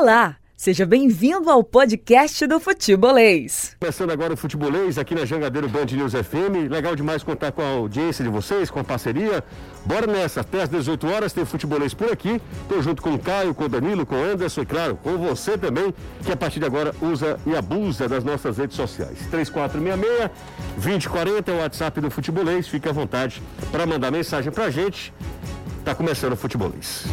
Olá! Seja bem-vindo ao podcast do Futebolês. Começando agora o Futebolês aqui na Jangadeiro Band News FM. Legal demais contar com a audiência de vocês, com a parceria. Bora nessa, até às 18 horas tem Futebolês por aqui. Estou junto com o Caio, com o Danilo, com o Anderson e, claro, com você também, que a partir de agora usa e abusa das nossas redes sociais. 3466-2040 é o WhatsApp do Futebolês. Fique à vontade para mandar mensagem para a gente. Tá começando o Futebolês.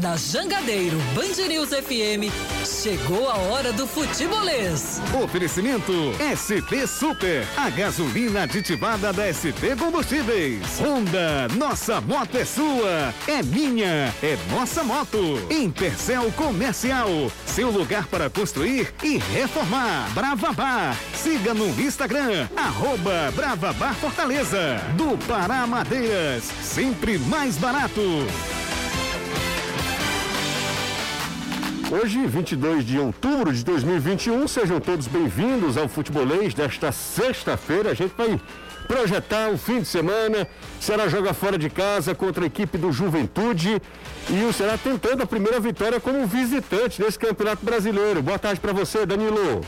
Na Jangadeiro Band News FM, chegou a hora do futebolês. Oferecimento ST Super, a gasolina aditivada da ST Combustíveis. Honda, nossa moto é sua, é minha, é nossa moto. Intercel Comercial, seu lugar para construir e reformar. Brava Bar, siga no Instagram, arroba Brava Bar Fortaleza. Do Pará Madeiras, sempre mais barato. Hoje, 22 de outubro de 2021, sejam todos bem-vindos ao Futebolês desta sexta-feira. A gente vai projetar o fim de semana. Será joga fora de casa contra a equipe do Juventude e o Será tentando a primeira vitória como visitante nesse Campeonato Brasileiro. Boa tarde para você, Danilo.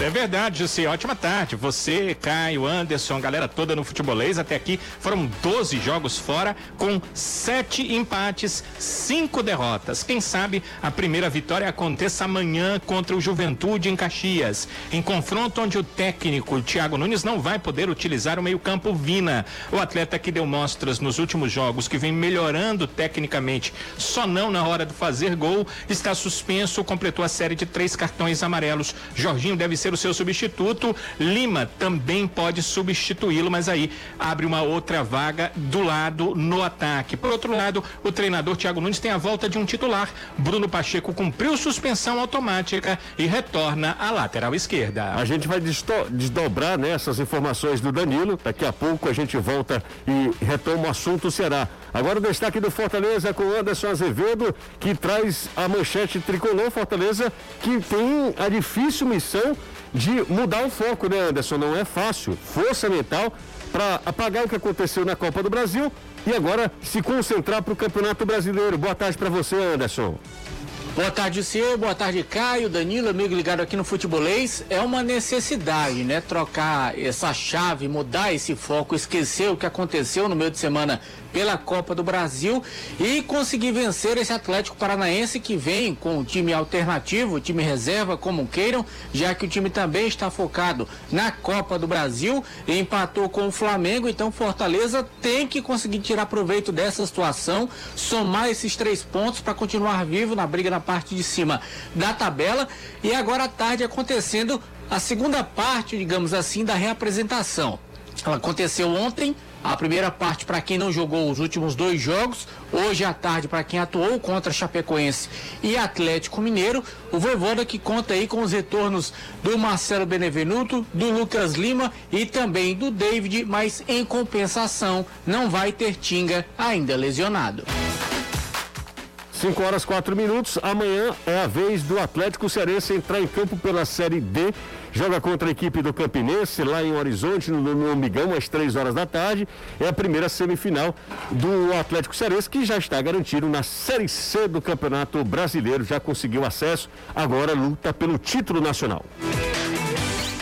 É verdade, Jussi. Ótima tarde. Você, Caio, Anderson, galera toda no futebolês. Até aqui foram 12 jogos fora, com sete empates, cinco derrotas. Quem sabe a primeira vitória aconteça amanhã contra o Juventude em Caxias. Em confronto onde o técnico Thiago Nunes não vai poder utilizar o meio-campo Vina. O atleta que deu mostras nos últimos jogos, que vem melhorando tecnicamente, só não na hora de fazer gol, está suspenso, completou a série de três cartões amarelos. Jorginho deve ser ser o seu substituto. Lima também pode substituí-lo, mas aí abre uma outra vaga do lado no ataque. Por outro lado, o treinador Thiago Nunes tem a volta de um titular. Bruno Pacheco cumpriu suspensão automática e retorna à lateral esquerda. A gente vai desdobrar né, essas informações do Danilo. Daqui a pouco a gente volta e retoma o assunto será. Agora o destaque do Fortaleza com Anderson Azevedo, que traz a manchete tricolor Fortaleza, que tem a difícil missão de mudar o foco, né, Anderson? Não é fácil. Força mental para apagar o que aconteceu na Copa do Brasil e agora se concentrar para o Campeonato Brasileiro. Boa tarde para você, Anderson. Boa tarde, você. Boa tarde, Caio, Danilo, amigo ligado aqui no Futebolês. É uma necessidade, né? Trocar essa chave, mudar esse foco, esquecer o que aconteceu no meio de semana pela Copa do Brasil e conseguir vencer esse Atlético Paranaense que vem com o time alternativo, time reserva, como queiram, já que o time também está focado na Copa do Brasil empatou com o Flamengo. Então, Fortaleza tem que conseguir tirar proveito dessa situação, somar esses três pontos para continuar vivo na briga na parte de cima da tabela. E agora à tarde acontecendo a segunda parte, digamos assim, da reapresentação. Ela aconteceu ontem a primeira parte para quem não jogou os últimos dois jogos, hoje à tarde para quem atuou contra Chapecoense e Atlético Mineiro, o Voivoda que conta aí com os retornos do Marcelo Benevenuto, do Lucas Lima e também do David, mas em compensação não vai ter Tinga ainda lesionado. 5 horas 4 minutos. Amanhã é a vez do Atlético Cearense entrar em campo pela Série D joga contra a equipe do Campinense, lá em Horizonte, no, no Amigão, às 3 horas da tarde. É a primeira semifinal do Atlético Cearense, que já está garantido na Série C do Campeonato Brasileiro, já conseguiu acesso, agora luta pelo título nacional.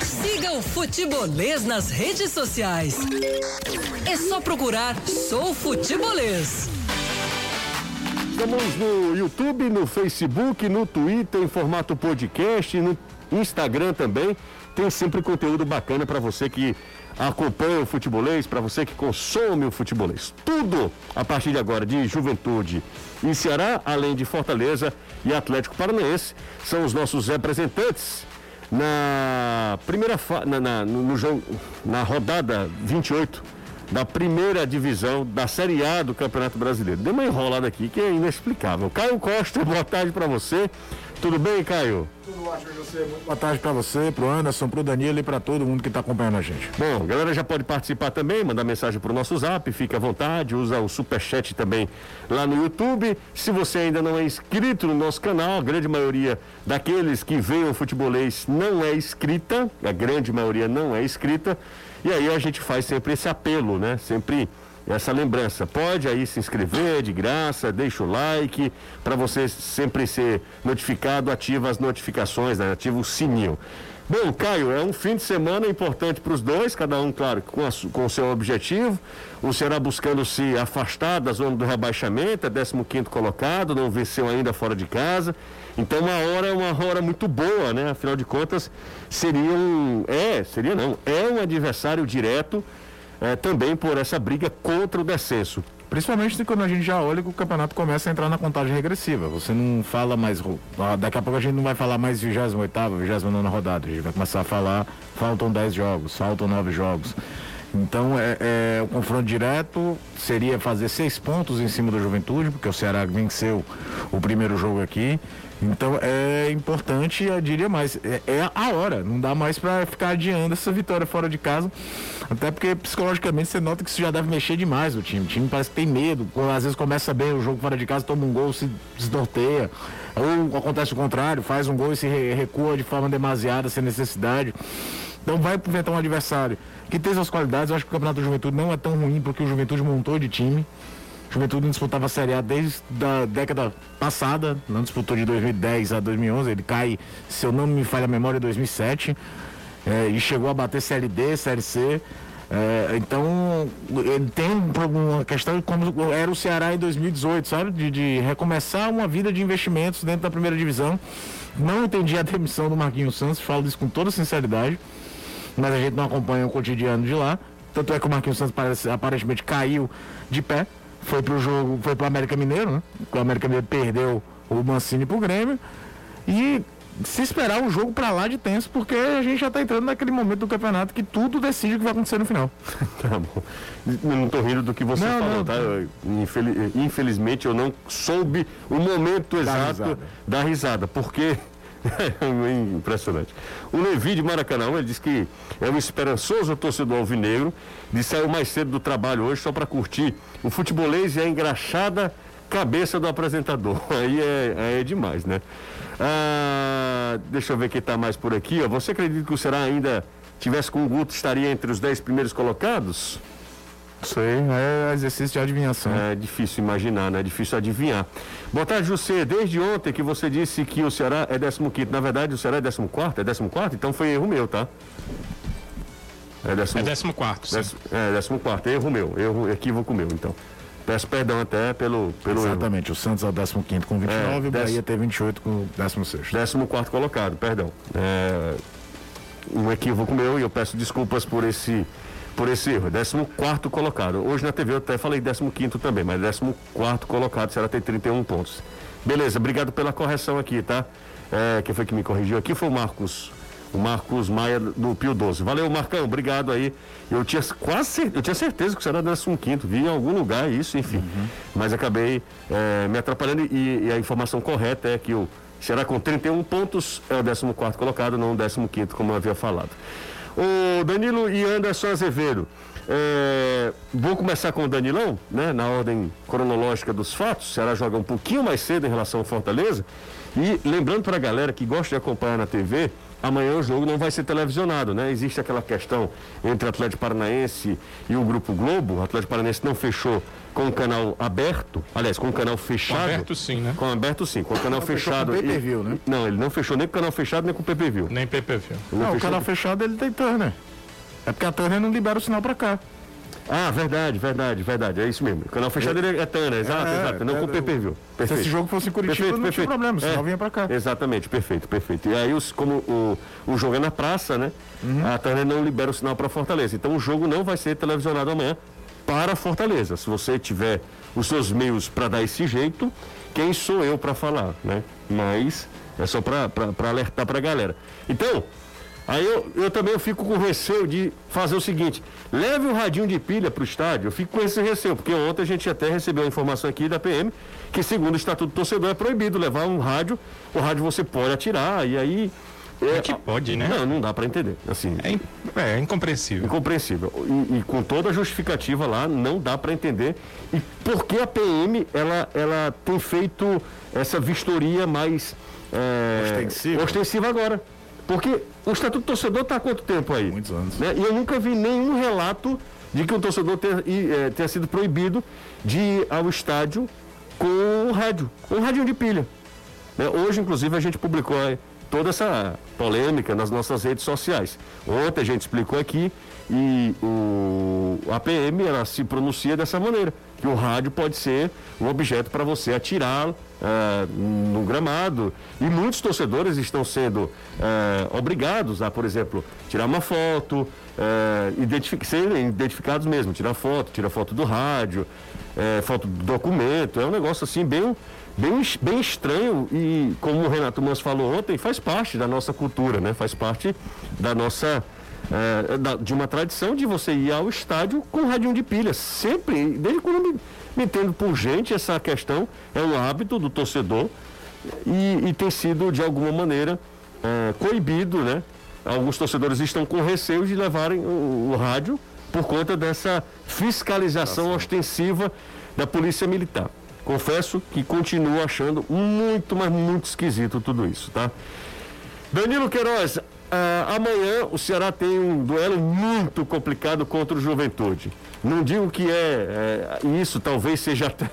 Siga o Futebolês nas redes sociais. É só procurar Sou Futebolês. Estamos no YouTube, no Facebook, no Twitter, em formato podcast, no Instagram também. Tem sempre conteúdo bacana para você que acompanha o futebolês, para você que consome o futebolês. Tudo a partir de agora de Juventude e Ceará, além de Fortaleza e Atlético Paranaense, são os nossos representantes na primeira fa... na, na, no jogo, na rodada 28 da primeira divisão da Série A do Campeonato Brasileiro. Deu uma enrolada aqui que é inexplicável. Caio Costa, boa tarde para você. Tudo bem, Caio? Tudo ótimo você. Boa tarde para você, pro Anderson, pro Danilo e para todo mundo que está acompanhando a gente. Bom, a galera já pode participar também, mandar mensagem pro nosso zap, fica à vontade, usa o superchat também lá no YouTube. Se você ainda não é inscrito no nosso canal, a grande maioria daqueles que veem o futebolês não é inscrita, a grande maioria não é inscrita. E aí a gente faz sempre esse apelo, né? Sempre essa lembrança. Pode aí se inscrever de graça, deixa o like, para você sempre ser notificado, ativa as notificações, né? ativa o sininho. Bom, Caio, é um fim de semana importante para os dois, cada um, claro, com, a, com o seu objetivo. O Ceará buscando se afastar da zona do rebaixamento, é 15 colocado, não venceu ainda fora de casa. Então uma hora é uma hora muito boa, né? Afinal de contas, seria um. É, seria não, é um adversário direto é, também por essa briga contra o descenso. Principalmente quando a gente já olha que o campeonato começa a entrar na contagem regressiva. Você não fala mais. Daqui a pouco a gente não vai falar mais 28, 29 rodada. A gente vai começar a falar. Faltam 10 jogos, faltam 9 jogos. Então, é, é, o confronto direto seria fazer seis pontos em cima do Juventude, porque o Ceará venceu o primeiro jogo aqui. Então é importante, eu diria mais, é, é a hora, não dá mais para ficar adiando essa vitória fora de casa, até porque psicologicamente você nota que isso já deve mexer demais o time. O time parece que tem medo, às vezes começa bem o jogo fora de casa, toma um gol, se desnorteia, ou acontece o contrário, faz um gol e se recua de forma demasiada, sem necessidade. Então vai enfrentar um adversário que tem suas qualidades. Eu acho que o Campeonato da Juventude não é tão ruim porque o Juventude montou de time. Juventude disputava a Série A desde a década passada, não disputou de 2010 a 2011, ele cai, se eu não me falha a memória, em 2007, é, e chegou a bater Série D, Série C. É, então, ele tem uma questão como era o Ceará em 2018, sabe? De, de, recomeçar uma vida de investimentos dentro da primeira divisão. Não entendi a demissão do Marquinhos Santos, falo isso com toda sinceridade, mas a gente não acompanha o cotidiano de lá. Tanto é que o Marquinhos Santos parece, aparentemente caiu de pé foi pro jogo, foi pro América Mineiro, né? O América Mineiro perdeu o Mancini pro Grêmio. E se esperar um jogo para lá de tenso, porque a gente já tá entrando naquele momento do campeonato que tudo decide o que vai acontecer no final. tá bom. Não tô rindo do que você não, falou, não, tá? Infeliz, infelizmente eu não soube o momento exato risada. da risada, porque impressionante. O Levi de Maracanã, ele diz que é um esperançoso torcedor alvinegro, de sair mais cedo do trabalho hoje só para curtir o futebolês e a engraxada cabeça do apresentador. Aí é, aí é demais, né? Ah, deixa eu ver quem está mais por aqui. Ó. Você acredita que o Será ainda tivesse com o Guto estaria entre os 10 primeiros colocados? Isso aí é exercício de adivinhação. É difícil imaginar, né? É difícil adivinhar. Boa tarde, José. Desde ontem que você disse que o Ceará é 15. Na verdade, o Ceará é 14? É 14? Então foi erro meu, tá? É 14. É 14. É 14. Erro meu. Erro, equívoco meu, então. Peço perdão até pelo, pelo Exatamente, erro. o Santos é o 15 com 29 é, e o Bahia tem 28 com o 16. 14 colocado, perdão. É, um equívoco meu e eu peço desculpas por esse por esse erro. 14 colocado. Hoje na TV eu até falei 15 também, mas 14 colocado, será ter 31 pontos. Beleza, obrigado pela correção aqui, tá? É, quem foi que me corrigiu aqui foi o Marcos. O Marcos Maia do Pio 12. Valeu, Marcão, obrigado aí. Eu tinha quase eu tinha certeza que será 15, vi em algum lugar isso, enfim. Uhum. Mas acabei é, me atrapalhando e, e, a informação correta é que o será com 31 pontos é o 14 colocado, não o 15, como eu havia falado. O Danilo e Anderson Azevedo. É, vou começar com o Danilão, né? Na ordem cronológica dos fatos. Será joga um pouquinho mais cedo em relação ao Fortaleza. E lembrando para a galera que gosta de acompanhar na TV, amanhã o jogo não vai ser televisionado, né? Existe aquela questão entre o Atlético Paranaense e o Grupo Globo. O Atlético Paranaense não fechou com o canal aberto, aliás, com o canal fechado. Com aberto sim, né? Com aberto sim, com o canal não fechado. Com PPV, né? Não, ele não fechou nem com o canal fechado nem com o PPV. Nem PPV. Não, não o canal fechado ele tem Turner. É porque a Turner não libera o sinal para cá. Ah, verdade, verdade, verdade. É isso mesmo. O canal fechado é, é Tana, exato, é, exato. Não é, com. Perfeito. Se esse jogo fosse em Curitiba, perfeito, não perfeito. tinha problema, senão é, vinha pra cá. Exatamente, perfeito, perfeito. E aí, os, como o, o jogo é na praça, né? Uhum. A Tana não libera o sinal para Fortaleza. Então o jogo não vai ser televisionado amanhã para Fortaleza. Se você tiver os seus meios para dar esse jeito, quem sou eu para falar, né? Mas é só para alertar para a galera. Então, Aí eu, eu também eu fico com receio de fazer o seguinte: leve o radinho de pilha para o estádio. Eu fico com esse receio, porque ontem a gente até recebeu a informação aqui da PM que, segundo o Estatuto do Torcedor, é proibido levar um rádio. O rádio você pode atirar, e aí. É, é que pode, né? Não, não dá para entender. Assim, é, é incompreensível. Incompreensível. E, e, com toda a justificativa lá, não dá para entender. E por que a PM ela, ela tem feito essa vistoria mais é, ostensiva. ostensiva agora? Porque o Estatuto do Torcedor está há quanto tempo aí? Muitos anos. Né? E eu nunca vi nenhum relato de que o torcedor tenha, é, tenha sido proibido de ir ao estádio com o rádio, com o rádio de pilha. Né? Hoje, inclusive, a gente publicou é, toda essa polêmica nas nossas redes sociais. Ontem a gente explicou aqui e o, a PM ela se pronuncia dessa maneira, que o rádio pode ser um objeto para você atirar uh, no gramado. E muitos torcedores estão sendo uh, obrigados a, por exemplo, tirar uma foto, uh, identific serem identificados mesmo, tirar foto, tirar foto do rádio, foto do documento. É um negócio assim bem bem, bem estranho e, como o Renato Mans falou ontem, faz parte da nossa cultura, né? Faz parte da nossa. É, de uma tradição de você ir ao estádio com radinho de pilha. Sempre, desde quando me, me entendo por gente, essa questão é um hábito do torcedor e, e tem sido, de alguma maneira, é, coibido, né? Alguns torcedores estão com receio de levarem o, o rádio por conta dessa fiscalização ostensiva da Polícia Militar. Confesso que continuo achando muito, mas muito esquisito tudo isso, tá? Danilo Queiroz, ah, amanhã o Ceará tem um duelo muito complicado contra o Juventude. Não digo que é, é isso, talvez seja até,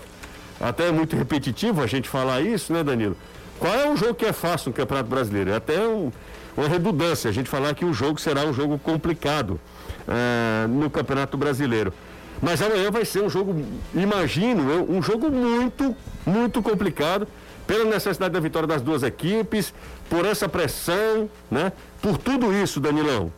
até muito repetitivo a gente falar isso, né, Danilo? Qual é o jogo que é fácil no Campeonato Brasileiro? É até um, uma redundância a gente falar que o jogo será um jogo complicado ah, no Campeonato Brasileiro. Mas amanhã vai ser um jogo, imagino um jogo muito, muito complicado, pela necessidade da vitória das duas equipes, por essa pressão, né? Por tudo isso, Danilão.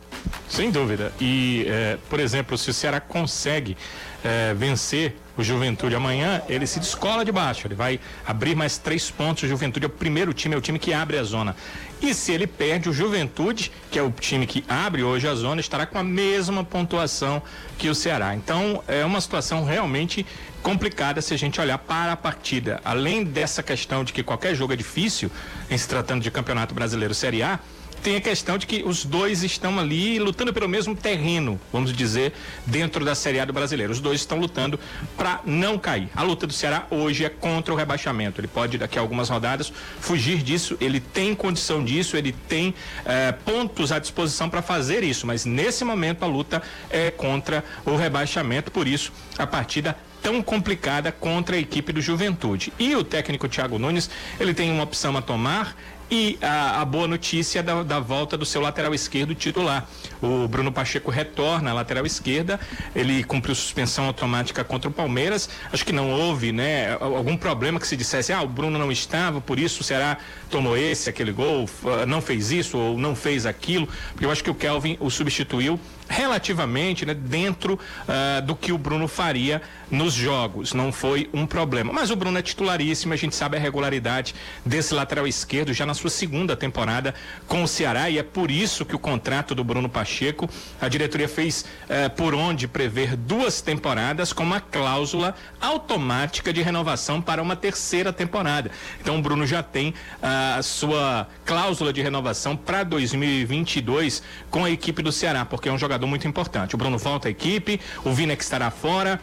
Sem dúvida. E, é, por exemplo, se o Ceará consegue é, vencer o Juventude amanhã, ele se descola de baixo. Ele vai abrir mais três pontos. O Juventude é o primeiro time, é o time que abre a zona. E se ele perde, o Juventude, que é o time que abre hoje a zona, estará com a mesma pontuação que o Ceará. Então, é uma situação realmente complicada se a gente olhar para a partida. Além dessa questão de que qualquer jogo é difícil, em se tratando de Campeonato Brasileiro Série A, tem a questão de que os dois estão ali lutando pelo mesmo terreno, vamos dizer, dentro da Série A do Brasileiro. Os dois estão lutando para não cair. A luta do Ceará hoje é contra o rebaixamento. Ele pode, daqui a algumas rodadas, fugir disso. Ele tem condição disso, ele tem eh, pontos à disposição para fazer isso. Mas nesse momento a luta é contra o rebaixamento. Por isso, a partida tão complicada contra a equipe do Juventude. E o técnico Thiago Nunes, ele tem uma opção a tomar, e a, a, boa notícia da, da, volta do seu lateral esquerdo titular. O Bruno Pacheco retorna à lateral esquerda, ele cumpriu suspensão automática contra o Palmeiras. Acho que não houve, né, algum problema que se dissesse, ah, o Bruno não estava, por isso o Ceará tomou esse, aquele gol, não fez isso ou não fez aquilo, porque eu acho que o Kelvin o substituiu relativamente né, dentro uh, do que o Bruno faria nos jogos. Não foi um problema. Mas o Bruno é titularíssimo, a gente sabe a regularidade desse lateral esquerdo já na sua segunda temporada com o Ceará e é por isso que o contrato do Bruno Pacheco, a diretoria fez uh, por onde prever duas temporadas com uma cláusula automática de renovação para uma terceira temporada. Então o Bruno já tem uh, a sua cláusula de renovação para 2022 com a equipe do Ceará, porque é um jogador jogador muito importante. O Bruno volta à equipe, o Vina que estará fora.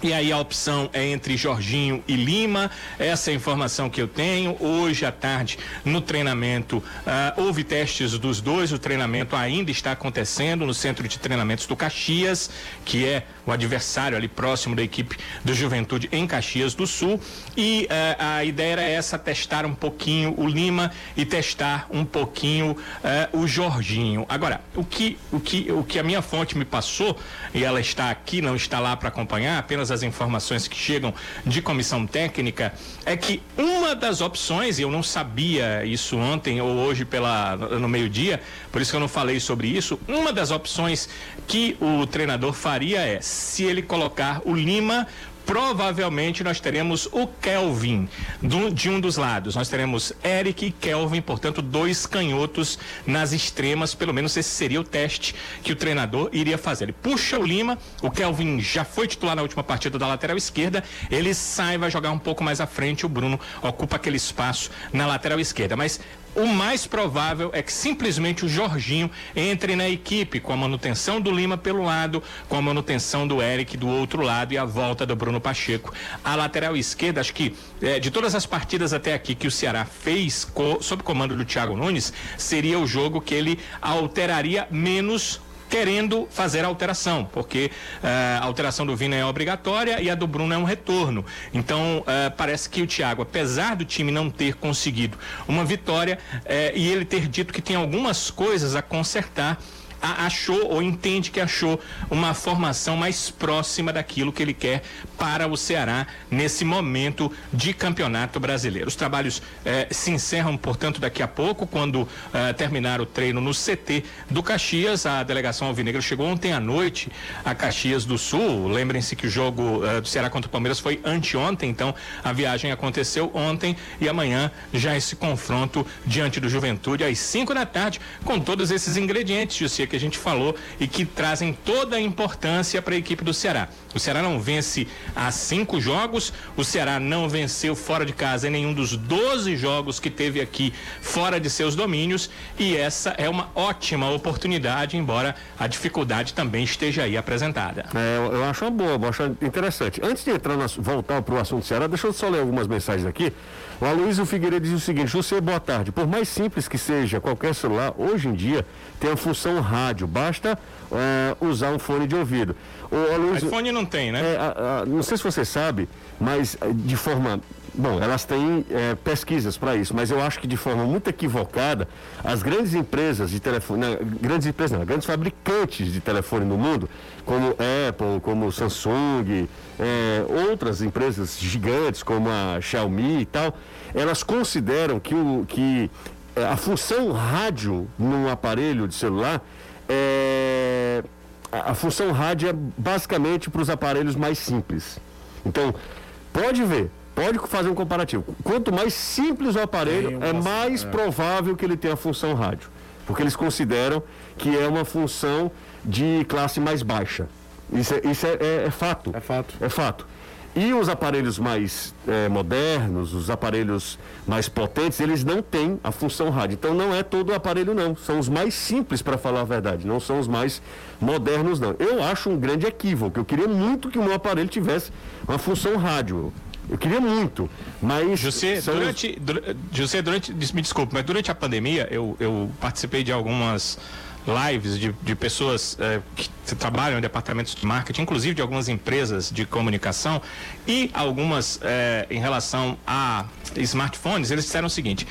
E aí a opção é entre Jorginho e Lima. Essa é a informação que eu tenho. Hoje à tarde, no treinamento, uh, houve testes dos dois. O treinamento ainda está acontecendo no centro de treinamentos do Caxias, que é o adversário ali próximo da equipe do Juventude em Caxias do Sul. E uh, a ideia era essa: testar um pouquinho o Lima e testar um pouquinho uh, o Jorginho. Agora, o que, o, que, o que a minha fonte me passou, e ela está aqui, não está lá para acompanhar, apenas as informações que chegam de comissão técnica, é que uma das opções, e eu não sabia isso ontem ou hoje pela, no meio-dia, por isso que eu não falei sobre isso, uma das opções que o treinador faria é se ele colocar o Lima provavelmente nós teremos o Kelvin do, de um dos lados. Nós teremos Eric e Kelvin, portanto, dois canhotos nas extremas. Pelo menos esse seria o teste que o treinador iria fazer. Ele puxa o Lima, o Kelvin já foi titular na última partida da lateral esquerda. Ele sai, vai jogar um pouco mais à frente. O Bruno ocupa aquele espaço na lateral esquerda. Mas o mais provável é que simplesmente o Jorginho entre na equipe com a manutenção do Lima pelo lado, com a manutenção do Eric do outro lado e a volta do Bruno Pacheco. A lateral esquerda, acho que é, de todas as partidas até aqui que o Ceará fez co sob comando do Thiago Nunes, seria o jogo que ele alteraria menos querendo fazer a alteração, porque uh, a alteração do Vina é obrigatória e a do Bruno é um retorno. Então, uh, parece que o Thiago, apesar do time não ter conseguido uma vitória uh, e ele ter dito que tem algumas coisas a consertar, achou ou entende que achou uma formação mais próxima daquilo que ele quer para o Ceará nesse momento de campeonato brasileiro. Os trabalhos eh, se encerram, portanto, daqui a pouco, quando eh, terminar o treino no CT do Caxias. A delegação Alvinegra chegou ontem à noite a Caxias do Sul. Lembrem-se que o jogo eh, do Ceará contra o Palmeiras foi anteontem, então a viagem aconteceu ontem e amanhã já esse confronto diante do Juventude às 5 da tarde, com todos esses ingredientes, Jussi, que a gente falou e que trazem toda a importância para a equipe do Ceará. O Ceará não vence há cinco jogos, o Ceará não venceu fora de casa em nenhum dos 12 jogos que teve aqui fora de seus domínios e essa é uma ótima oportunidade, embora a dificuldade também esteja aí apresentada. É, eu, eu acho uma boa, eu acho interessante. Antes de entrar na, voltar para o assunto do Ceará, deixa eu só ler algumas mensagens aqui. O Aloysio Figueiredo diz o seguinte: José, boa tarde. Por mais simples que seja qualquer celular, hoje em dia tem a função rádio, basta uh, usar um fone de ouvido. O Aloysio, iPhone não tem, né? É, a, a, não sei se você sabe, mas eh, de forma Bom, elas têm é, pesquisas para isso, mas eu acho que de forma muito equivocada, as grandes empresas de telefone, não, grandes empresas não, grandes fabricantes de telefone no mundo, como Apple, como Samsung, é, outras empresas gigantes como a Xiaomi e tal, elas consideram que, o, que é, a função rádio num aparelho de celular é a função rádio é basicamente para os aparelhos mais simples. Então, pode ver, Pode fazer um comparativo. Quanto mais simples o aparelho, é mais é. provável que ele tenha a função rádio. Porque eles consideram que é uma função de classe mais baixa. Isso é, isso é, é, é fato. É fato. É fato. E os aparelhos mais é, modernos, os aparelhos mais potentes, eles não têm a função rádio. Então não é todo o aparelho, não. São os mais simples, para falar a verdade. Não são os mais modernos, não. Eu acho um grande equívoco. Eu queria muito que o meu aparelho tivesse uma função rádio. Eu queria muito, mas. José, durante, José, durante. Me desculpe, mas durante a pandemia eu, eu participei de algumas lives de, de pessoas eh, que trabalham em departamentos de marketing, inclusive de algumas empresas de comunicação, e algumas eh, em relação a smartphones, eles disseram o seguinte.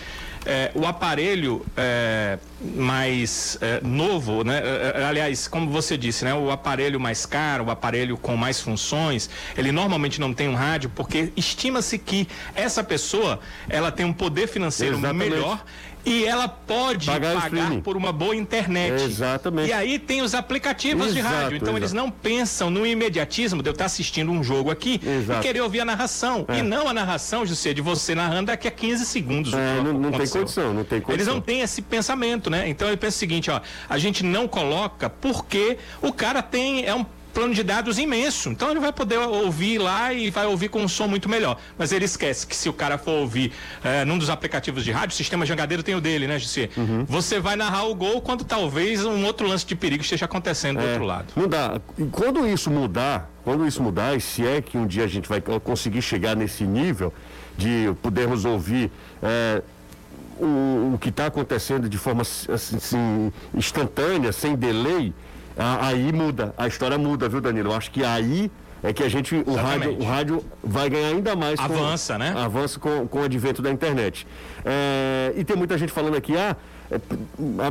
É, o aparelho é, mais é, novo, né? É, é, aliás, como você disse, né? O aparelho mais caro, o aparelho com mais funções, ele normalmente não tem um rádio porque estima-se que essa pessoa ela tem um poder financeiro Exatamente. melhor e ela pode pagar, pagar por uma boa internet. Exatamente. E aí tem os aplicativos Exato, de rádio. Então exato. eles não pensam no imediatismo de eu estar assistindo um jogo aqui exato. e querer ouvir a narração. É. E não a narração, José, de você narrando daqui a 15 segundos. É, não, não tem condição, não tem condição. Eles não têm esse pensamento, né? Então ele pensa o seguinte, ó, a gente não coloca porque o cara tem, é um plano de dados imenso. Então ele vai poder ouvir lá e vai ouvir com um som muito melhor. Mas ele esquece que se o cara for ouvir é, num dos aplicativos de rádio, o sistema jangadeiro tem o dele, né, Gissi? Uhum. Você vai narrar o gol quando talvez um outro lance de perigo esteja acontecendo é, do outro lado. Não dá. Quando isso mudar, quando isso mudar, e se é que um dia a gente vai conseguir chegar nesse nível de podermos ouvir. É, o, o, que está acontecendo de forma assim, instantânea, sem delay, aí muda, a história muda, viu, Danilo? Eu acho que aí é que a gente, o rádio, o rádio vai ganhar ainda mais. Avança, com, né? Avança com, com o advento da internet. É, e tem muita gente falando aqui, ah, é,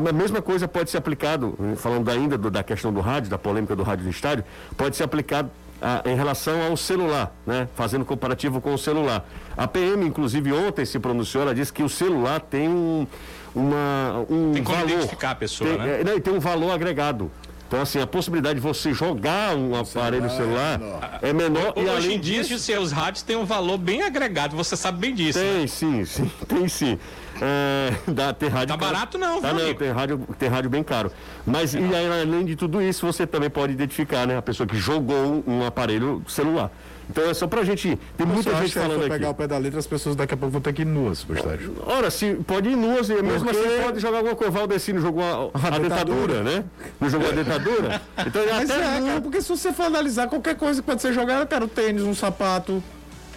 a mesma coisa pode ser aplicado, falando ainda do, da questão do rádio, da polêmica do rádio do estádio, pode ser aplicado ah, em relação ao celular, né? Fazendo comparativo com o celular. A PM, inclusive, ontem se pronunciou, ela disse que o celular tem um, uma, um tem como valor. identificar a pessoa, tem, né? É, não, tem um valor agregado. Então, assim, a possibilidade de você jogar um aparelho celular, celular é menor. e hoje em dia, os seus rádios têm um valor bem agregado, você sabe bem disso. Tem, né? sim, sim, tem sim. É, dá, tem rádio tá barato não, tá, viu, não tem rádio, tem rádio bem caro. Mas é. e aí, além de tudo isso, você também pode identificar, né? A pessoa que jogou um aparelho celular. Então é só pra gente. Tem muita gente falando se aqui. pegar o pé da letra, as pessoas daqui a pouco vão ter que ir nuas pro estádio. Ora, se pode ir nuas, e mesmo Porque... assim pode jogar alguma coisa. Valdecino jogou a, a, a dentadura, né? Não jogou a dentadura? Então Mas até é, cara, porque se você for analisar qualquer coisa que pode ser jogada, cara, o tênis, um sapato.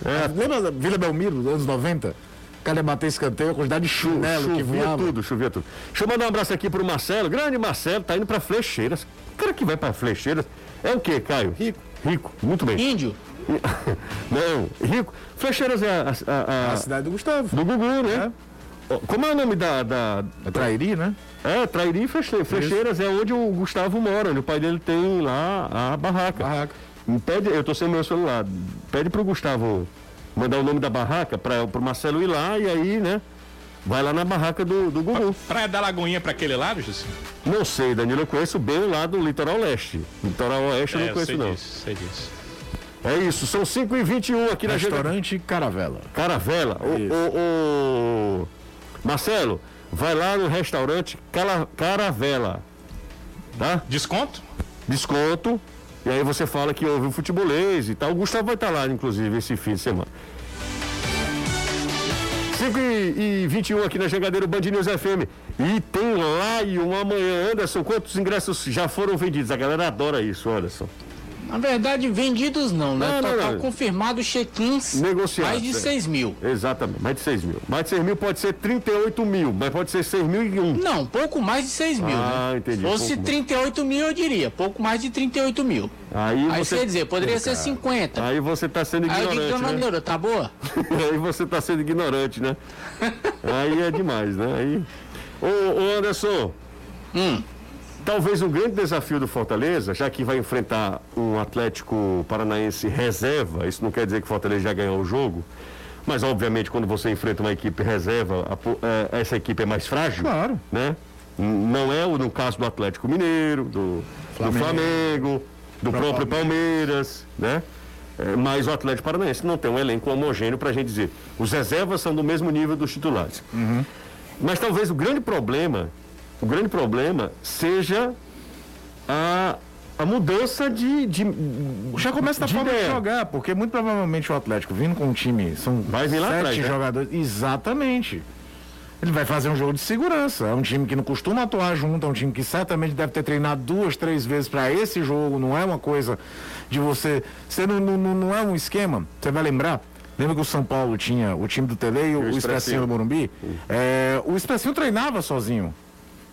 É. Lembra da Vila Belmiro, dos anos 90? Cadê bater escanteio, a quantidade de chinelo que chovia voava. tudo, chovia tudo. Deixa eu mandar um abraço aqui pro Marcelo, grande Marcelo, tá indo pra Flecheiras. O cara que vai pra Flecheiras é o quê, Caio? Rico. Rico, muito bem. Índio. Não, rico. Flecheiras é a, a- a- A cidade do Gustavo. do Gugu, né? Ó, Como é o nome da. da É Trairi, né? é, Trairi e Fleche- Flecheiras é onde o Gustavo mora, onde o pai dele tem lá a barraca. Barraca. Pede, eu tô sem meu celular. Pede pro Gustavo mandar o nome da barraca para pro Marcelo ir lá e aí, né? Vai lá na barraca do, do Gugu. Praia da Lagoinha pra aquele lado, Jussi? Não sei, Danilo, eu conheço bem lá do litoral leste. Litoral oeste eu É, não conheço sei não. disso, sei disso. É isso, são 5h21 aqui na Restaurante Caravela. Caravela. Isso. ô, ô, Marcelo, vai lá no restaurante Cala- Caravela. Tá? Desconto? Desconto. E aí você fala que houve o futebolês e tal. O Gustavo vai estar lá, inclusive, esse fim de semana. 5 e, e 21 aqui na Jangadeiro Band News FM. E tem Lion amanhã. Anderson, quantos ingressos já foram vendidos? A galera adora isso, Anderson. Na verdade, vendidos não, né? Não, não, Total não. confirmado check-ins. Negociados, Mais de é. 6 mil. Exatamente, mais de 6 mil. Mais de 6 mil pode ser 38 mil, mas pode ser 6 mil e um. Não, pouco mais de 6 mil. Ah, né? entendi, Se fosse pouco mais. 38 mil, eu diria. Pouco mais de 38 mil. Aí, Aí você, quer dizer, poderia ser 50. Aí você tá sendo Aí eu digo, ignorante, né? Neura, tá boa? Aí você tá sendo ignorante, né? Aí é demais, né? Aí... Ô, ô Anderson, Hum. Talvez um grande desafio do Fortaleza, já que vai enfrentar um Atlético Paranaense reserva, isso não quer dizer que o Fortaleza já ganhou o jogo, mas obviamente quando você enfrenta uma equipe reserva, a po- é, essa equipe é mais frágil. Claro. Né? Não é o no caso do Atlético Mineiro, do do Flamengo. Flamengo, do próprio Palmeiras. Né? É, mas o Atlético Paranaense não tem um elenco homogêneo para a gente dizer. Os reservas são do mesmo nível dos titulares. Mas talvez o grande problema, o grande problema seja a, a mudança de, de Já começa da de forma de ideia. jogar, porque muito provavelmente o Atlético vindo com um time, são Vai vir lá sete atrás, né? jogadores. Exatamente. Ele vai fazer um jogo de segurança. É um time que não costuma atuar junto, é um time que certamente deve ter treinado duas, três vezes para esse jogo. Não é uma coisa de você. Você não, não, não- é um esquema. Você vai lembrar? Lembra que o São Paulo tinha o time do Tele e o, o Expressinho Expressinho. do Morumbi? É, o Expressinho treinava sozinho.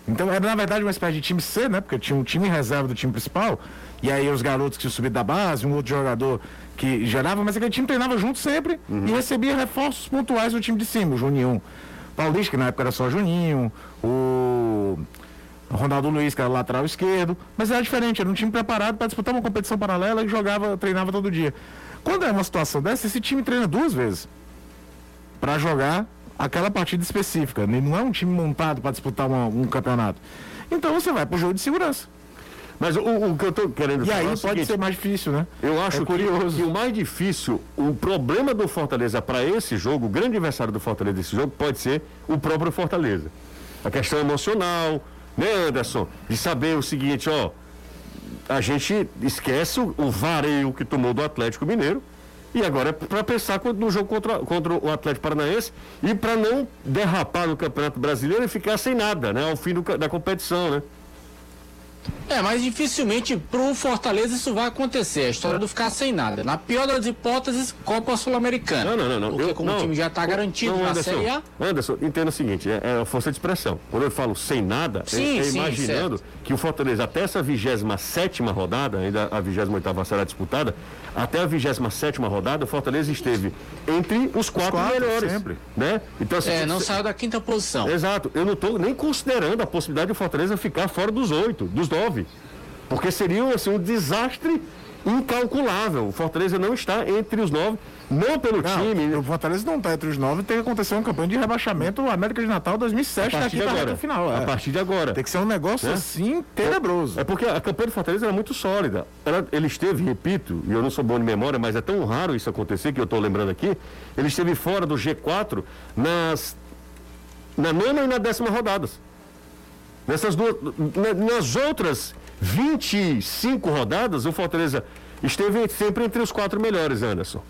Então era na verdade uma espécie de time C, né? Porque tinha um time reserva do time principal, e aí os garotos que tinham subido da base, um outro jogador que gerava, mas aquele time treinava junto sempre e recebia reforços pontuais do time de cima, o Juninho Paulista, que na época era só Juninho, o Ronaldo Luiz, que era lateral esquerdo, mas era diferente, era um time preparado para disputar uma competição paralela e jogava, treinava todo dia. Quando é uma situação dessa, esse time treina duas vezes para jogar aquela partida específica. Ele não é um time montado para disputar uma- um campeonato. Então você vai pro jogo de segurança. Mas o, o que eu estou querendo E falar aí é o pode seguinte, ser mais difícil, né? Eu acho É que- curioso. Que, o mais difícil, o problema do Fortaleza para esse jogo, o grande adversário do Fortaleza desse jogo pode ser o próprio Fortaleza. A questão emocional, né, Anderson? De saber o seguinte, ó, a gente esquece o, o vareio que tomou do Atlético Mineiro e agora é para pensar no jogo contra, contra o Atlético Paranaense e para não derrapar no Campeonato Brasileiro e ficar sem nada, né, ao fim do da competição, né? É, mas dificilmente pro Fortaleza isso vai acontecer. A história do ficar sem nada. Na pior das hipóteses, Copa Sul-Americana. Não, não, não. não. Porque Eu- como não. o time já está garantido Não, na Anderson, Série A. Anderson, entenda o seguinte, é, é a força de expressão. Quando eu falo sem nada, é- Sim, é, sim, imaginando que o Fortaleza, até essa 27 rodada, ainda a 28 será disputada, até a 27 rodada, o Fortaleza esteve entre os quatro, quatro, melhores. sempre. Né? Então, assim, É, não se- saiu da quinta posição. Exato. Eu não estou nem considerando a possibilidade do Fortaleza ficar fora dos oito, dos nove. Porque seria assim, um desastre incalculável. O Fortaleza não está entre os nove, não pelo time. Não, o Fortaleza não tá entre os nove, tem que acontecer uma campanha de rebaixamento América de Natal 2007 a partir daqui de pra agora. final. A é. partir de agora. Tem que ser um negócio Né? assim tenebroso. É porque a campanha do Fortaleza era muito sólida. Ela- ele esteve, repito, e eu não sou bom de memória, mas é tão raro isso acontecer que eu estou lembrando aqui. Ele esteve fora do G4 nas, na nona e na décima rodadas. Nessas duas, na- nas outras 25 rodadas, o Fortaleza esteve sempre entre os quatro melhores, Anderson.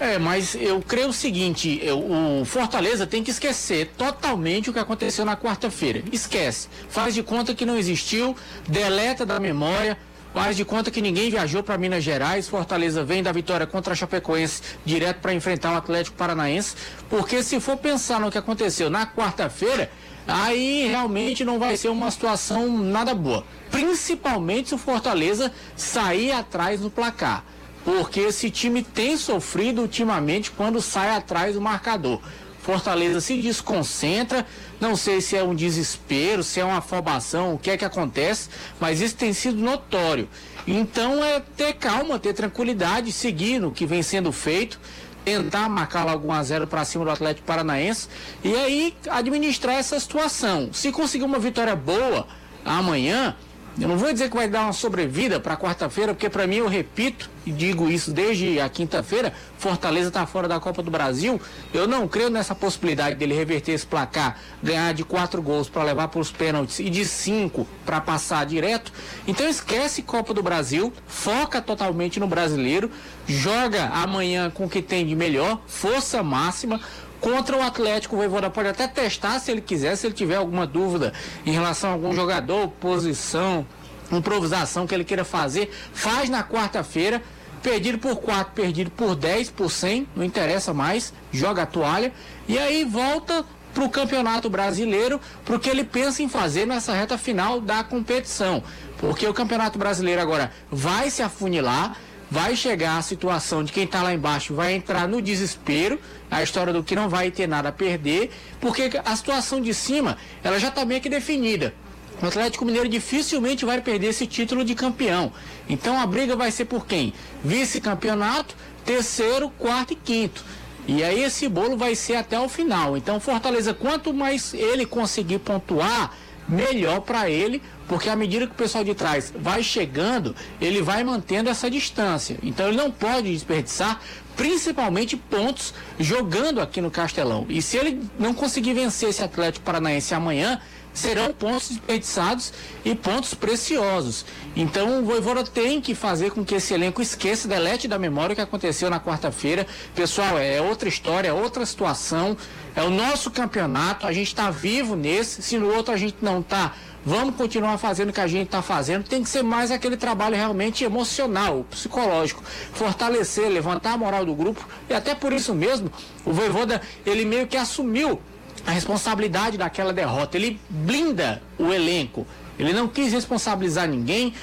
É, mas eu creio o seguinte, eu- o Fortaleza tem que esquecer totalmente o que aconteceu na quarta-feira. Esquece. Faz de conta que não existiu, deleta da memória. Faz de conta que ninguém viajou para Minas Gerais. Fortaleza vem da vitória contra a Chapecoense direto para enfrentar o Atlético Paranaense. Porque se for pensar no que aconteceu na quarta-feira, aí realmente não vai ser uma situação nada boa. Principalmente se o Fortaleza sair atrás no placar. Porque esse time tem sofrido ultimamente quando sai atrás do marcador. Fortaleza se desconcentra, não sei se é um desespero, se é uma afobação, o que é que acontece, mas isso tem sido notório. Então é ter calma, ter tranquilidade, seguir no que vem sendo feito, tentar marcar logo 1 a 0 para cima do Atlético Paranaense e aí administrar essa situação. Se conseguir uma vitória boa amanhã, eu não vou dizer que vai dar uma sobrevida para quarta-feira, porque para mim eu repito e digo isso desde a quinta-feira, Fortaleza está fora da Copa do Brasil. Eu não creio nessa possibilidade dele reverter esse placar, ganhar de quatro gols para levar para os pênaltis e de cinco para passar direto. Então esquece Copa do Brasil, foca totalmente no brasileiro, joga amanhã com o que tem de melhor, força máxima. Contra o Atlético, o Voivoda pode até testar se ele quiser, se ele tiver alguma dúvida em relação a algum jogador, posição, improvisação que ele queira fazer, faz na quarta-feira. Perdido por 4, perdido por 10, por 100, não interessa mais, joga a toalha. E aí volta para o Campeonato Brasileiro, para o que ele pensa em fazer nessa reta final da competição. Porque o Campeonato Brasileiro agora vai se afunilar vai chegar a situação de quem está lá embaixo vai entrar no desespero, a história do que não vai ter nada a perder, porque a situação de cima ela já está meio que definida. O Atlético Mineiro dificilmente vai perder esse título de campeão. Então a briga vai ser por quem? Vice-campeonato, terceiro, quarto e quinto. E aí esse bolo vai ser até o final. Então Fortaleza, quanto mais ele conseguir pontuar, melhor para ele, porque à medida que o pessoal de trás vai chegando, ele vai mantendo essa distância. Então ele não pode desperdiçar, principalmente pontos jogando aqui no Castelão. E se ele não conseguir vencer esse Atlético Paranaense amanhã, serão pontos desperdiçados e pontos preciosos. Então o Voivoda tem que fazer com que esse elenco esqueça, delete da memória o que aconteceu na quarta-feira. Pessoal, é outra história, é outra situação. É o nosso campeonato, a gente está vivo nesse, se no outro a gente não está vamos continuar fazendo o que a gente está fazendo. Tem que ser mais aquele trabalho realmente emocional, psicológico, fortalecer, levantar a moral do grupo. E até por isso mesmo, o Voivoda, ele meio que assumiu a responsabilidade daquela derrota. Ele blinda o elenco. Ele não quis responsabilizar ninguém,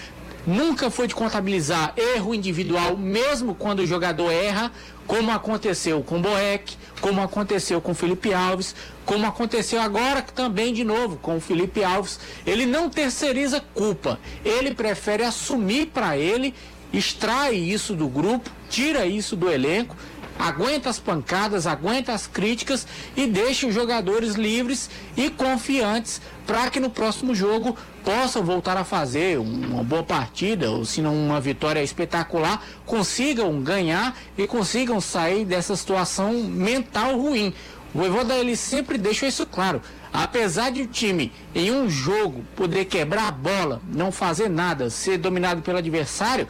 nunca foi de contabilizar erro individual, mesmo quando o jogador erra, como aconteceu com Boeck, como aconteceu com Felipe Alves, como aconteceu agora também de novo com o Felipe Alves. Ele não terceiriza culpa, ele prefere assumir para ele, extrai isso do grupo, tira isso do elenco aguenta as pancadas, aguenta as críticas e deixa os jogadores livres e confiantes para que no próximo jogo possam voltar a fazer uma boa partida, ou se não uma vitória espetacular, consigam ganhar e consigam sair dessa situação mental ruim. O Voivoda ele sempre deixa isso claro. Apesar de o time em um jogo poder quebrar a bola, não fazer nada, ser dominado pelo adversário,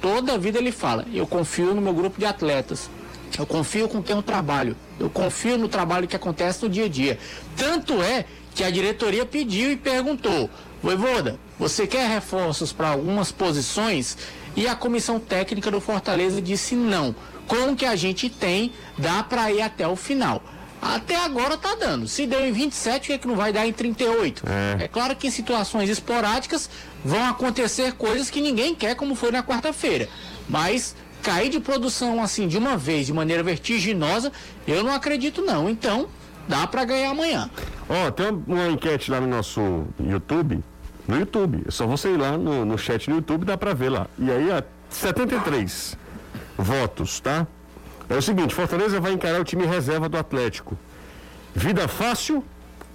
toda a vida ele fala: "Eu confio no meu grupo de atletas. Eu confio com quem eu trabalho. Eu confio no trabalho que acontece no dia a dia. Tanto é que a diretoria pediu e perguntou: Voivoda, você quer reforços para algumas posições? E a comissão técnica do Fortaleza disse não. Com o que a gente tem, dá para ir até o final. Até agora tá dando. Se deu em 27, o que, é que não vai dar em 38? É. é claro que em situações esporádicas vão acontecer coisas que ninguém quer, como foi na quarta-feira. Mas cair de produção assim de uma vez, de maneira vertiginosa, eu não acredito não. Então, dá para ganhar amanhã. Ó, oh, tem uma enquete lá no nosso YouTube, no YouTube, é só você ir lá no, no chat no YouTube, dá para ver lá. E aí, 73 votos, tá? É o seguinte, Fortaleza vai encarar o time reserva do Atlético. Vida fácil?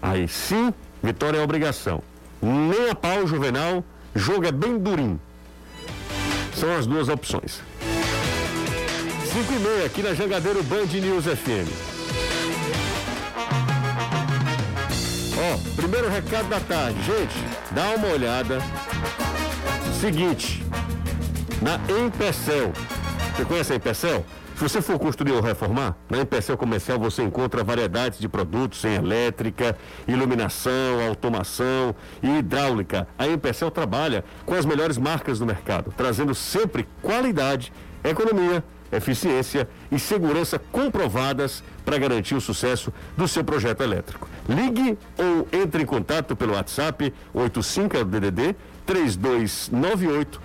Aí sim, vitória é obrigação. Nem a pau, Juvenal, jogo é bem durinho. São as duas opções. 5 e meia, aqui na Jangadeiro Band News FM. Ó, primeiro recado da tarde. Gente, dá uma olhada. Seguinte, na Empecel. Você conhece a Empecel? Se você for construir ou reformar, na Empecel Comercial você encontra variedades de produtos em elétrica, iluminação, automação e hidráulica. A Empecel trabalha com as melhores marcas do mercado, trazendo sempre qualidade, economia, eficiência e segurança comprovadas para garantir o sucesso do seu projeto elétrico. Ligue ou entre em contato pelo WhatsApp 85 é o DDD 3298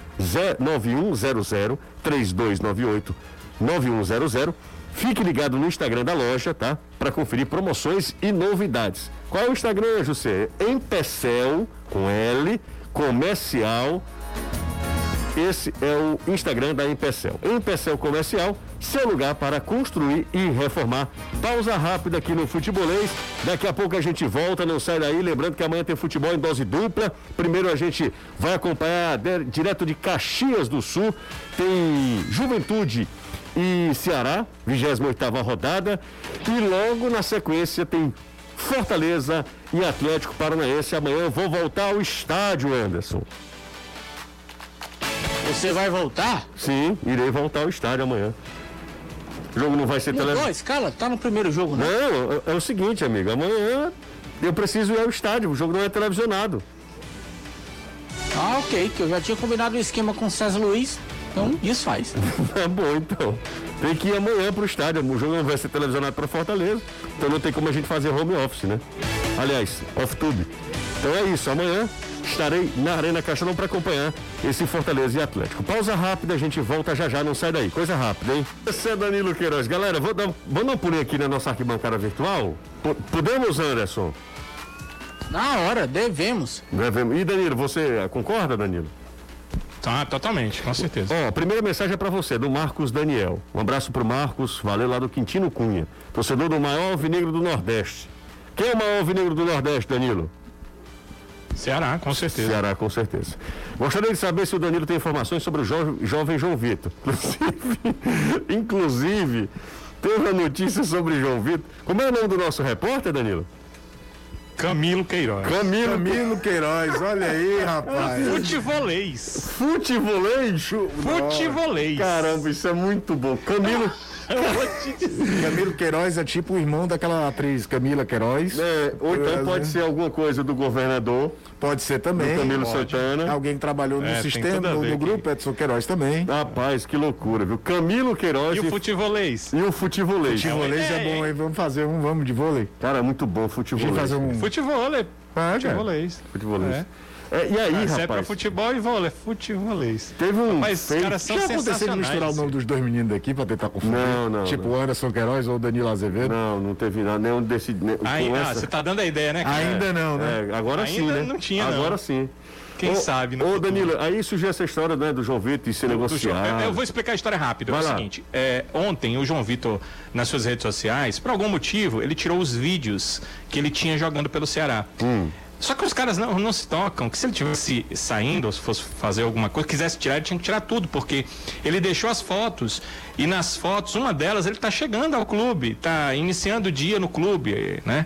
9100 3298 9100. Fique ligado no Instagram da loja, tá? Para conferir promoções e novidades. Qual é o Instagram, José? Empecel com L comercial esse é o Instagram da Empecel. Empecel Comercial, seu lugar para construir e reformar. Pausa rápida aqui no Futebolês. Daqui a pouco a gente volta, não sai daí. Lembrando que amanhã tem futebol em dose dupla. Primeiro a gente vai acompanhar de, direto de Caxias do Sul. Tem Juventude e Ceará, 28 rodada. E logo na sequência tem Fortaleza e Atlético Paranaense. Amanhã eu vou voltar ao estádio, Anderson. Você vai voltar? Sim, irei voltar ao estádio amanhã. O jogo não vai ser a escala? Tá no primeiro jogo, né? Não, é, é o seguinte, amigo. Amanhã eu preciso ir ao estádio. O jogo não é televisionado. Ah, ok, que eu já tinha combinado o esquema com o César Luiz. Então, isso faz. É bom, então. Tem que ir amanhã pro estádio. O jogo não vai ser televisionado para Fortaleza. Então não tem como a gente fazer home office, né? Aliás, off-tube. Então é isso. Amanhã estarei na Arena Castelão para acompanhar esse Fortaleza e Atlético. Pausa rápida, a gente volta já já, não sai daí. Coisa rápida, hein? Esse é Danilo Queiroz. Galera, vou dar, vou dar um pulinho aqui na nossa arquibancada virtual. P podemos, Anderson? Na hora, devemos. Devemos. E Danilo, você concorda, Danilo? Tá, totalmente, com certeza. Ó, a primeira mensagem é para você, do Marcos Daniel. Um abraço pro Marcos, valeu lá do Quintino Cunha, torcedor do maior alvinegro do Nordeste. Quem é o maior alvinegro do Nordeste, Danilo? Ceará, com certeza. Ceará, com certeza. Gostaria de saber se o Danilo tem informações sobre o jo jovem João Vitor. Inclusive, inclusive, teve uma notícia sobre João Vitor. Como é o nome do nosso repórter, Danilo? Camilo Queiroz. Camilo. Camilo Queiroz, olha aí, rapaz. Futebolês. Futebolês? Futebolês. Caramba, isso é muito bom. Camilo. Camilo Queiroz é tipo o irmão daquela atriz Camila Queiroz. É, ou então pode ser alguma coisa do governador. Pode ser também. Do Camilo Pode. Santana. Alguém que trabalhou no É, tem sistema, no, no aqui. grupo, Edson Queiroz também. Rapaz, que loucura, viu? Camilo Queiroz E o futebolês? e o futebolês. Futebolês é ideia, bom, hein? Vamos fazer um, vamos de vôlei. Cara, muito bom futebolês. fazer um. Futebolês. Ah, cara. Futebolês. Futebolês. É. É, e aí, Ah, Isso é pra rapaz? futebol e vôlei, futebolês. Teve um Mas os caras são Já aconteceu de misturar o nome dos dois meninos daqui pra tentar confundir? Não, não, Tipo não. Anderson Queiroz ou Danilo Azevedo? Não, não teve nada, nenhum desse. Ne, Aí, com ah, essa- você tá dando a ideia, né, cara? Ainda não, né? É, agora sim, Ainda né? não tinha, não. Agora sim. Quem Ô, sabe, no Ô, futuro. Danilo, aí surgiu essa história né, do João Vitor e do João- negociado. Eu vou explicar a história rápida. Vai é o lá. seguinte: é, ontem o João Vitor, nas suas redes sociais, por algum motivo, ele tirou os vídeos que ele tinha jogando pelo Ceará. Hum. Só que os caras não, não se tocam, que se ele tivesse saindo, ou se fosse fazer alguma coisa, quisesse tirar, ele tinha que tirar tudo, porque ele deixou as fotos, e nas fotos, uma delas, ele está chegando ao clube, está iniciando o dia no clube, né?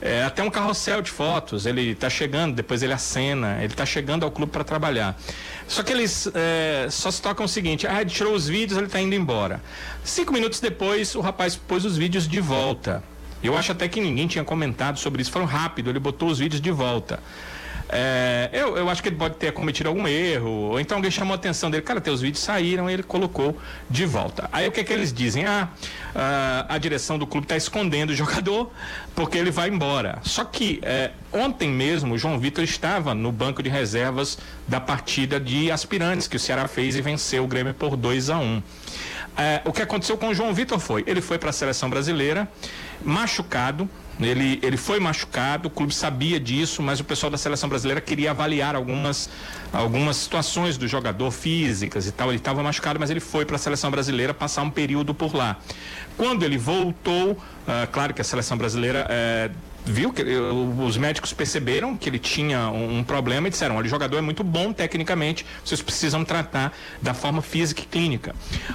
É, até um carrossel de fotos, ele está chegando, depois ele acena, ele está chegando ao clube para trabalhar. Só que eles é, só se tocam o seguinte, ah, ele tirou os vídeos, ele está indo embora. Cinco minutos depois, o rapaz pôs os vídeos de volta. Eu acho até que ninguém tinha comentado sobre isso. Foram rápido, ele botou os vídeos de volta. É, eu, eu acho que ele pode ter cometido algum erro, ou então alguém chamou a atenção dele. Cara, teus vídeos saíram e ele colocou de volta. Aí o que é que eles dizem? Ah, ah, a direção do clube está escondendo o jogador porque ele vai embora. Só que é, ontem mesmo o João Vitor estava no banco de reservas da partida de aspirantes que o Ceará fez e venceu o Grêmio por 2 a 1 é, o que aconteceu com o João Vitor foi, ele foi para a seleção brasileira, machucado, ele, ele foi machucado, o clube sabia disso, mas o pessoal da seleção brasileira queria avaliar algumas, algumas situações do jogador, físicas e tal. Ele estava machucado, mas ele foi para a seleção brasileira passar um período por lá. Quando ele voltou, ah, claro que a seleção brasileira eh, viu que os médicos perceberam que ele tinha um, problema e disseram: olha, o jogador é muito bom tecnicamente, vocês precisam tratar da forma física e clínica.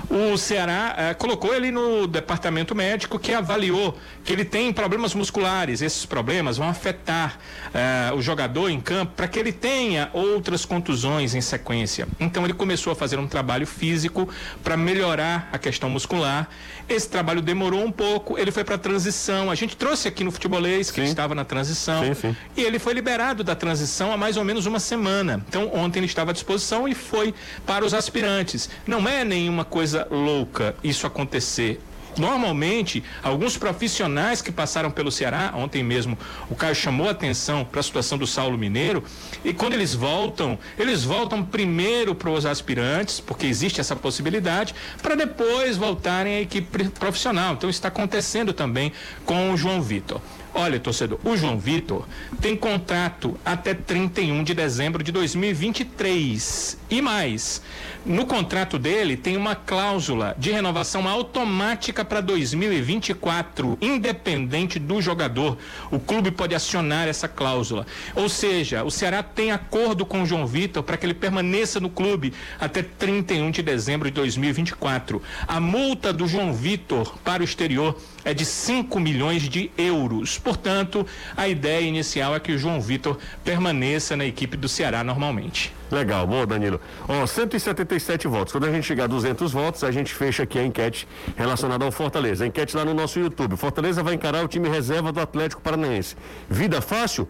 O Ceará eh, colocou ele no departamento médico que avaliou que ele tem problemas musculares. Esses problemas vão afetar eh, o jogador em campo para que ele tenha outras contusões em sequência. Então ele começou a fazer um trabalho físico para melhorar a questão muscular. Esse trabalho demorou um pouco, ele foi para transição. A gente trouxe aqui no futebolês que ele estava na transição. Sim, sim. E ele foi liberado da transição há mais ou menos uma semana. Então, ontem ele estava à disposição e foi para os aspirantes. Não é nenhuma coisa louca isso acontecer. Normalmente, alguns profissionais que passaram pelo Ceará, ontem mesmo o Caio chamou a atenção para a situação do Saulo Mineiro, e quando eles voltam, eles voltam primeiro para os aspirantes, porque existe essa possibilidade, para depois voltarem à equipe profissional. Então, está acontecendo também com o João Vitor. Olha, torcedor, o João Vitor tem contrato até 31 de dezembro de 2023. E mais, no contrato dele tem uma cláusula de renovação automática para 2024, independente do jogador. O clube pode acionar essa cláusula. Ou seja, o Ceará tem acordo com o João Vitor para que ele permaneça no clube até 31 de dezembro de 2024. A multa do João Vitor para o exterior é de 5 milhões de euros. Portanto, a ideia inicial é que o João Vitor permaneça na equipe do Ceará normalmente. Legal, boa, Danilo. Ó, 177 votos. Quando a gente chegar a 200 votos, a gente fecha aqui a enquete relacionada ao Fortaleza. A enquete lá no nosso YouTube. Fortaleza vai encarar o time reserva do Atlético Paranaense. Vida fácil?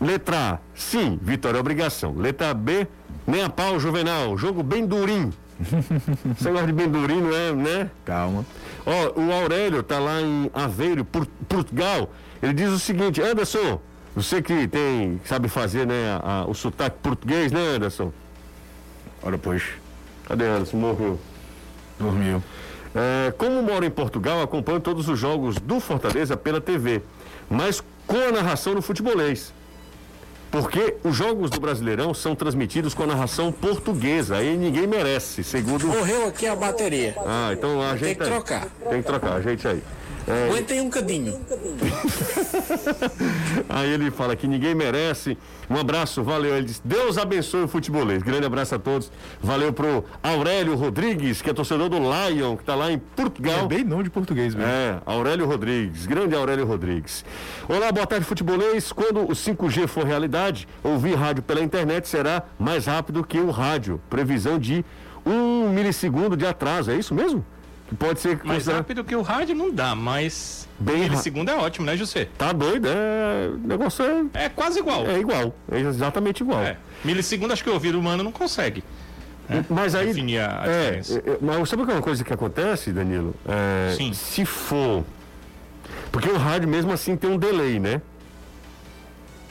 Letra A, sim, vitória é obrigação. Letra B, nem a pau, Juvenal. Jogo bem durinho. Esse negócio de bem durinho, não é, né? Calma. Ó, o Aurélio tá lá em Aveiro, Por- Portugal. Ele diz o seguinte, Anderson, você que tem, sabe fazer, né, a- a- o sotaque português, né, Anderson? Ora, pois, Cadê Anderson? Morreu. dormiu. É, como moro em Portugal, acompanho todos os jogos do Fortaleza pela TV, mas com a narração no futebolês. Porque os jogos do Brasileirão são transmitidos com a narração portuguesa, aí ninguém merece, segundo. Morreu aqui a bateria. Ah, então a gente. que trocar. Tem que trocar, ajeite aí. É, Aguentei um cadinho. Aí ele fala que ninguém merece. Um abraço, valeu. Ele diz: Deus abençoe o futebolês. Grande abraço a todos. Valeu pro Aurélio Rodrigues, que é torcedor do Lion, que tá lá em Portugal. É bem nome de português mesmo. É, Aurélio Rodrigues, grande Aurélio Rodrigues. Olá, boa tarde, futebolês. Quando o 5G for realidade, ouvir rádio pela internet será mais rápido que o rádio. Previsão de um milissegundo de atraso, é isso mesmo? Que pode ser Mais considerado- rápido que o rádio não dá, mas Bem ra- segundo é ótimo, né, José? Tá doido, é. O negócio é, É quase igual. é igual, é exatamente igual. É. Milissegundo acho que o ouvido humano não consegue. Mas aí. Definir a- a é, diferença. é, é, mas sabe é uma coisa que acontece, Danilo? É, Sim. Se for. Porque o rádio mesmo assim tem um delay, né?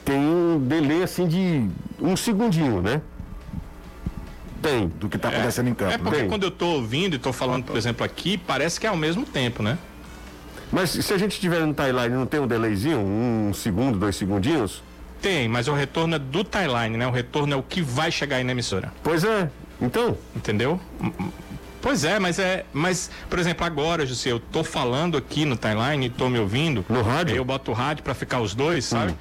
Tem um delay assim de um segundinho, né? Tem. Do que tá acontecendo em campo. É porque Bem. quando eu tô ouvindo e tô falando, por exemplo, aqui, parece que é ao mesmo tempo, né? Mas se a gente tiver no timeline não tem um delayzinho, um segundo, dois segundinhos? Tem, mas o retorno é do timeline, né? O retorno é o que vai chegar aí na emissora. Pois é. Então, Entendeu? Hum, hum. Pois é, mas é. Mas, por exemplo, agora, José, eu tô falando aqui no timeline e tô me ouvindo. No rádio? aí Eu boto o rádio pra ficar os dois, sabe?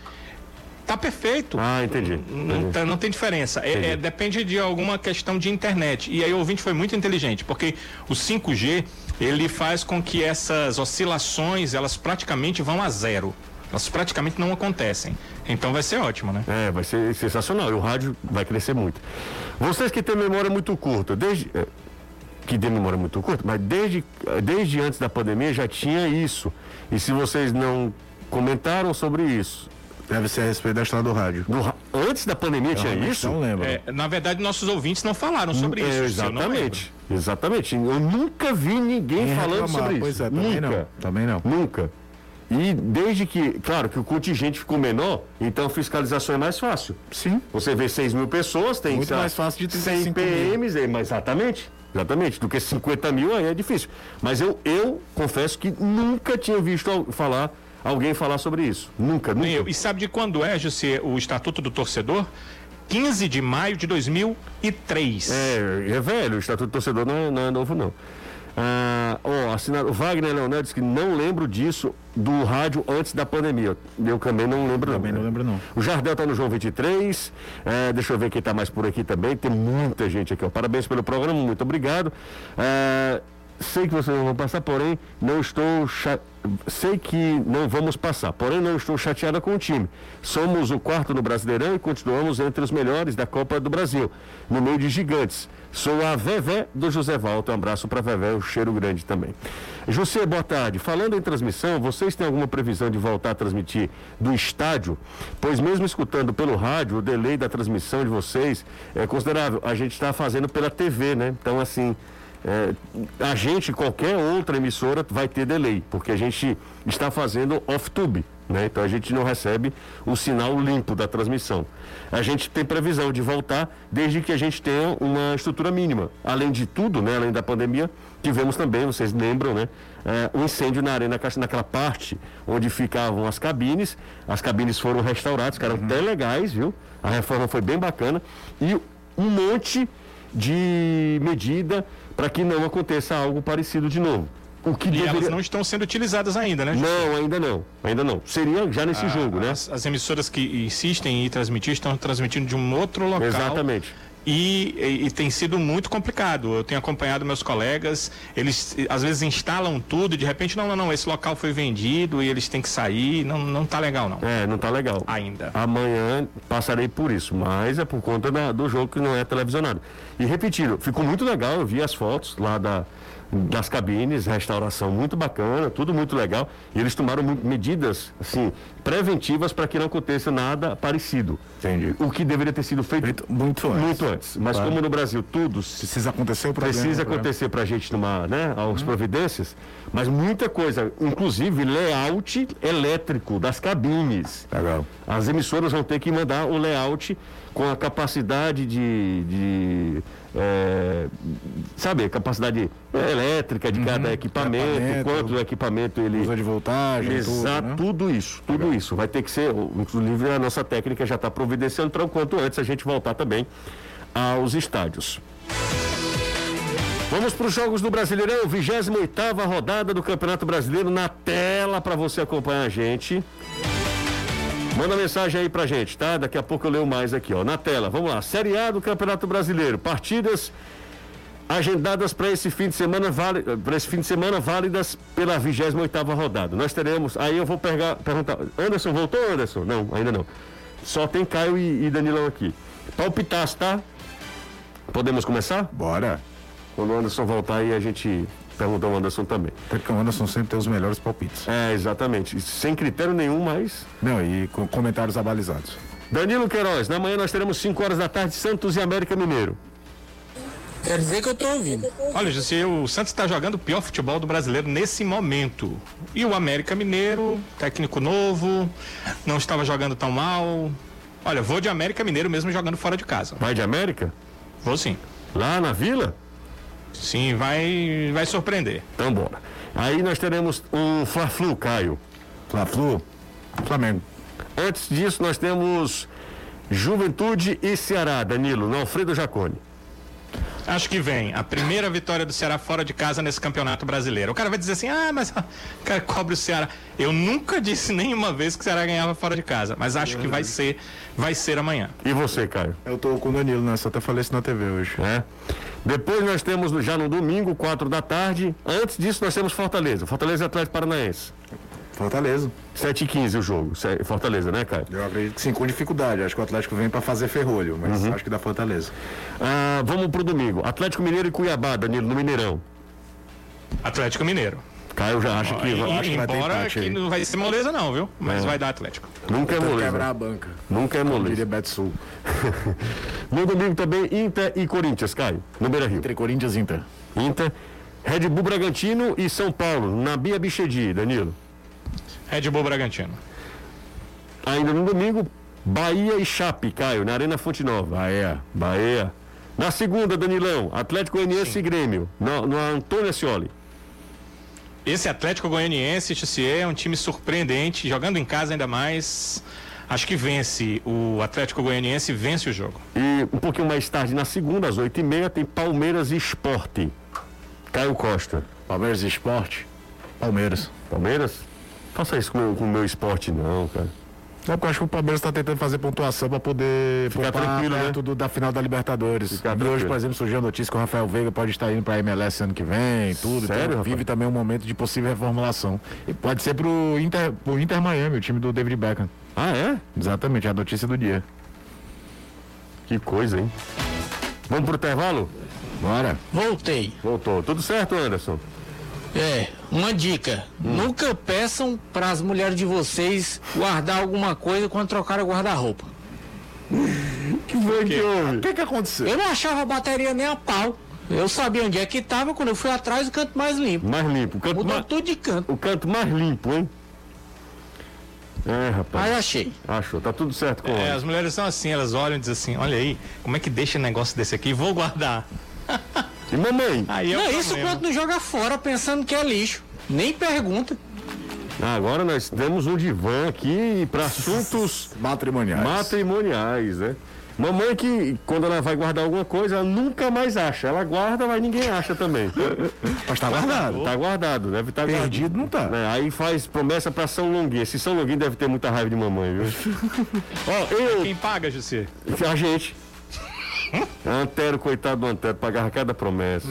Tá perfeito. ah, entendi. Não, entendi. tá- não tem diferença. É- é, depende de alguma questão de internet. E aí o ouvinte foi muito inteligente, porque o 5G ele faz com que essas oscilações elas praticamente vão a zero. Elas praticamente não acontecem. Então vai ser ótimo, né? É, vai ser sensacional. E o rádio vai crescer muito. Vocês que têm memória muito curta, desde. é, que tem memória muito curta, mas desde, é, desde antes da pandemia já tinha isso. E se vocês não comentaram sobre isso, Deve ser a respeito da história do rádio. no antes da pandemia tinha Realmente isso? Não lembro. É, na verdade, nossos ouvintes não falaram sobre É, isso. eu não lembro. exatamente. Exatamente. Eu nunca vi ninguém falando reclamar, sobre pois isso. é, também nunca. não. Também não. Nunca. E desde que, claro, que o contingente ficou menor, então a fiscalização é mais fácil. Sim. Você vê 6 mil pessoas, tem Muito mais fácil de 100 35 mil. PMs, é, mas exatamente. Exatamente, do que 50 mil aí é difícil. Mas eu, eu confesso que nunca tinha visto al- falar, alguém falar sobre isso. Nunca, nunca. Nem eu. E sabe de quando é, José, o Estatuto do Torcedor? 15 de maio de 2003. É, é velho, o Estatuto do Torcedor não é, não é novo, não. Ah, ó, assinado, o Wagner Leonel disse que não lembro disso do rádio antes da pandemia. Eu também não lembro. Também não lembro, não. O Jardel tá no João 23. É, deixa eu ver quem tá mais por aqui também. Tem muita gente aqui, ó. Parabéns pelo programa, muito obrigado. É, sei que vocês não vão passar, porém, não estou. Sei que não vamos passar, porém não estou chateada com o time. Somos o quarto no Brasileirão e continuamos entre os melhores da Copa do Brasil, no meio de gigantes. Sou a Vevé do José Valto. Um abraço para Vevé, um cheiro grande também. José, boa tarde. Falando em transmissão, vocês têm alguma previsão de voltar a transmitir do estádio? Pois mesmo escutando pelo rádio, o delay da transmissão de vocês é considerável. A gente está fazendo pela TV, né? Então, assim, é, a gente, qualquer outra emissora, vai ter delay, porque a gente está fazendo off-tube, né? Então a gente não recebe o sinal limpo da transmissão. A gente tem previsão de voltar desde que a gente tenha uma estrutura mínima. Além de tudo, né? Além da pandemia, tivemos também, vocês lembram, né? É, um incêndio na arena, naquela parte onde ficavam as cabines. As cabines foram restauradas, ficaram até legais, viu? A reforma foi bem bacana. E um monte de medida para que não aconteça algo parecido de novo. O que E deveria... elas não estão sendo utilizadas ainda, né? Não, ainda não. Ainda não. Seria já nesse jogo, né? As, as emissoras que insistem em transmitir estão transmitindo de um outro local. Exatamente. E, e- e tem sido muito complicado. Eu tenho acompanhado meus colegas, eles às vezes instalam tudo e de repente, não, não, não, esse local foi vendido e eles têm que sair. Não, não tá legal, não. É, não tá legal. Ainda. Amanhã passarei por isso, mas é por conta da- do jogo que não é televisionado. E repetindo, ficou muito legal, eu vi as fotos lá da, das cabines, restauração muito bacana, tudo muito legal. E eles tomaram medidas, assim, preventivas para que não aconteça nada parecido. Entendi. O que deveria ter sido feito Feito muito antes. muito antes. Mas Claro. como no Brasil tudo Precisa acontecer o problema. precisa problema. acontecer para a gente tomar né, as providências, mas muita coisa, inclusive layout elétrico das cabines. Legal. As emissoras vão ter que mandar o layout com a capacidade de. de é, sabe, capacidade elétrica de cada equipamento, equipamento, quanto o equipamento ele. Uso de voltagem, Exato, tudo, né? tudo isso, tudo isso. Vai ter que ser, inclusive a nossa técnica já está providenciando para o quanto antes a gente voltar também aos estádios. Vamos para os jogos do Brasileirão, 28 rodada do Campeonato Brasileiro na tela para você acompanhar a gente. Manda mensagem aí pra gente, tá? Daqui a pouco eu leio mais aqui, ó. Na tela, vamos lá. Série A do Campeonato Brasileiro. Partidas agendadas para esse fim de semana, para esse fim de semana válidas pela 28ª rodada. Nós teremos, aí eu vou pegar, perguntar, Anderson voltou, Anderson? Não, ainda não. Só tem Caio e, e Danilão aqui. Palpitaço, tá? Podemos começar? Bora. Quando o Anderson voltar aí a gente pergunta ao Anderson também. Até porque o Anderson sempre tem os melhores palpites. É, exatamente. Sem critério nenhum, mas Não, e com comentários abalizados. Danilo Queiroz, na manhã nós teremos 5 horas da tarde, Santos e América Mineiro. Quer dizer que eu tô ouvindo. Olha, José, o Santos está jogando o pior futebol do brasileiro nesse momento. E o América Mineiro, técnico novo, não estava jogando tão mal. Olha, vou de América Mineiro mesmo jogando fora de casa. Vai de América? Vou sim. Lá na Vila? Sim, vai, vai surpreender. Então bora. Aí nós teremos um Fla-Flu, Caio. Fla-Flu, Flamengo. Antes disso, nós temos Juventude e Ceará, Danilo, no Alfredo Jacone. Acho que vem a primeira vitória do Ceará fora de casa nesse campeonato brasileiro. O cara vai dizer assim: ah, mas o cara cobre o Ceará. Eu nunca disse nenhuma vez que o Ceará ganhava fora de casa, mas acho que vai ser, vai ser amanhã. E você, Caio? Eu tô com o Danilo, né? Só até falei isso na TV hoje. É. Depois nós temos já no domingo, 4 da tarde. Antes disso, nós temos Fortaleza. Fortaleza e Atlético Paranaense. Fortaleza. 7 e 15 o jogo. Fortaleza, né, Caio? Eu acredito que sim, com dificuldade. Acho que o Atlético vem pra fazer ferrolho, mas acho que dá Fortaleza. Ah, vamos pro domingo. Atlético Mineiro e Cuiabá, Danilo, no Mineirão. Atlético Mineiro. Caio já acha que E- vai- acho que embora que aí. não vai ser moleza não, viu? Mas É. vai dar Atlético. nunca é moleza. quebrar a banca. Nunca é moleza. diria Betsul. No domingo também, Inter e Corinthians, Caio, no Beira Rio. Entre Corinthians e Inter. Inter, Red Bull Bragantino e São Paulo, na Bia Bichedi, Danilo. Red Bull Bragantino. Ainda no domingo, Bahia e Chape, Caio, na Arena Fonte Nova. Bahia. Bahia. Na segunda, Danilão, Atlético Goianiense e Grêmio, no, no Antônio Ascioli. Esse Atlético Goianiense, Tissier, é um time surpreendente, jogando em casa ainda mais. Acho que vence. O Atlético Goianiense vence o jogo. E um pouquinho mais tarde, na segunda, às 8h30, tem Palmeiras e Esporte. Caio Costa. Palmeiras e Esporte. Palmeiras. Palmeiras? Faça isso com o meu, com o meu esporte, não, cara. É porque eu acho que o Palmeiras está tentando fazer pontuação para poder Ficar poupar tranquilo, né? do- da final da Libertadores. Ficar e hoje, por exemplo, surgiu a notícia que o Rafael Veiga pode estar indo para a MLS ano que vem, tudo. Sério, então, vive também um momento de possível reformulação. E pode ser pro Inter, pro Inter Miami, o time do David Beckham. Ah, é? Exatamente, é a notícia do dia. Que coisa, hein? Vamos pro intervalo? Bora. Voltei. Voltou. Tudo certo, Anderson? É, uma dica. Nunca peçam para as mulheres de vocês guardar alguma coisa quando trocarem o guarda-roupa. Que foi que houve? O que que aconteceu? Eu não achava a bateria nem a pau. Eu sabia onde é que tava, quando eu fui atrás, o canto mais limpo. Mais limpo. O canto, Mudou mais, tudo de canto. o canto mais limpo, hein? É, rapaz. Aí achei. Achou. Tá tudo certo com É, as mulheres são assim, elas olham e dizem assim, olha aí, como é que deixa um negócio desse aqui? Vou guardar. E mamãe? Aí é não, isso problema. quando não joga fora pensando que é lixo. Nem pergunta. Ah, Agora nós temos um divã aqui para assuntos Matrimoniais. matrimoniais, né? Mamãe que, quando ela vai guardar alguma coisa, ela nunca mais acha. Ela guarda, mas ninguém acha também. Mas tá guardado. tá guardado, deve estar Perdido não tá. É, aí faz promessa pra São Longuinho. Esse São Longuinho deve ter muita raiva de mamãe, viu? Ó, eu, Quem paga, Jussi? a gente. Antero, coitado do Antero, pagava cada promessa.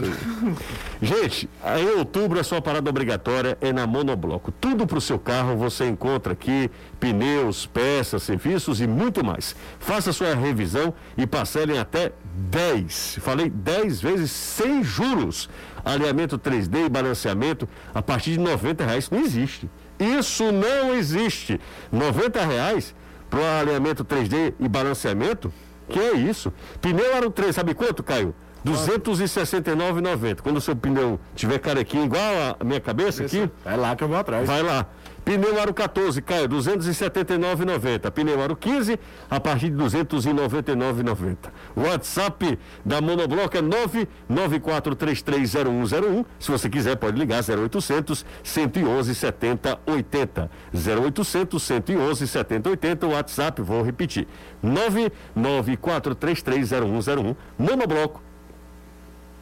gente, em outubro a sua parada obrigatória é na Monobloco. Tudo pro seu carro você encontra aqui: pneus, peças, serviços e muito mais. Faça sua revisão e parcelem até 10. Falei 10 vezes sem juros. Alinhamento 3D e balanceamento a partir de 90 reais. Não existe. Isso não existe. 90 reais para alinhamento 3D e balanceamento? Que é isso? Pneu aro 3, sabe quanto, Caio? R$ 269,90. Quando o seu pneu tiver carequinho igual a minha cabeça aqui, É lá que eu vou atrás. vai lá. Pneu aro 14, Caio, R$ 279,90. Pneu aro 15, a partir de R$ 299,90. O WhatsApp da Monobloco é 994330101. Se você quiser, pode ligar 0800 111 70 80. 0800 111 70 80. O WhatsApp, vou repetir. 994330101. Monobloco.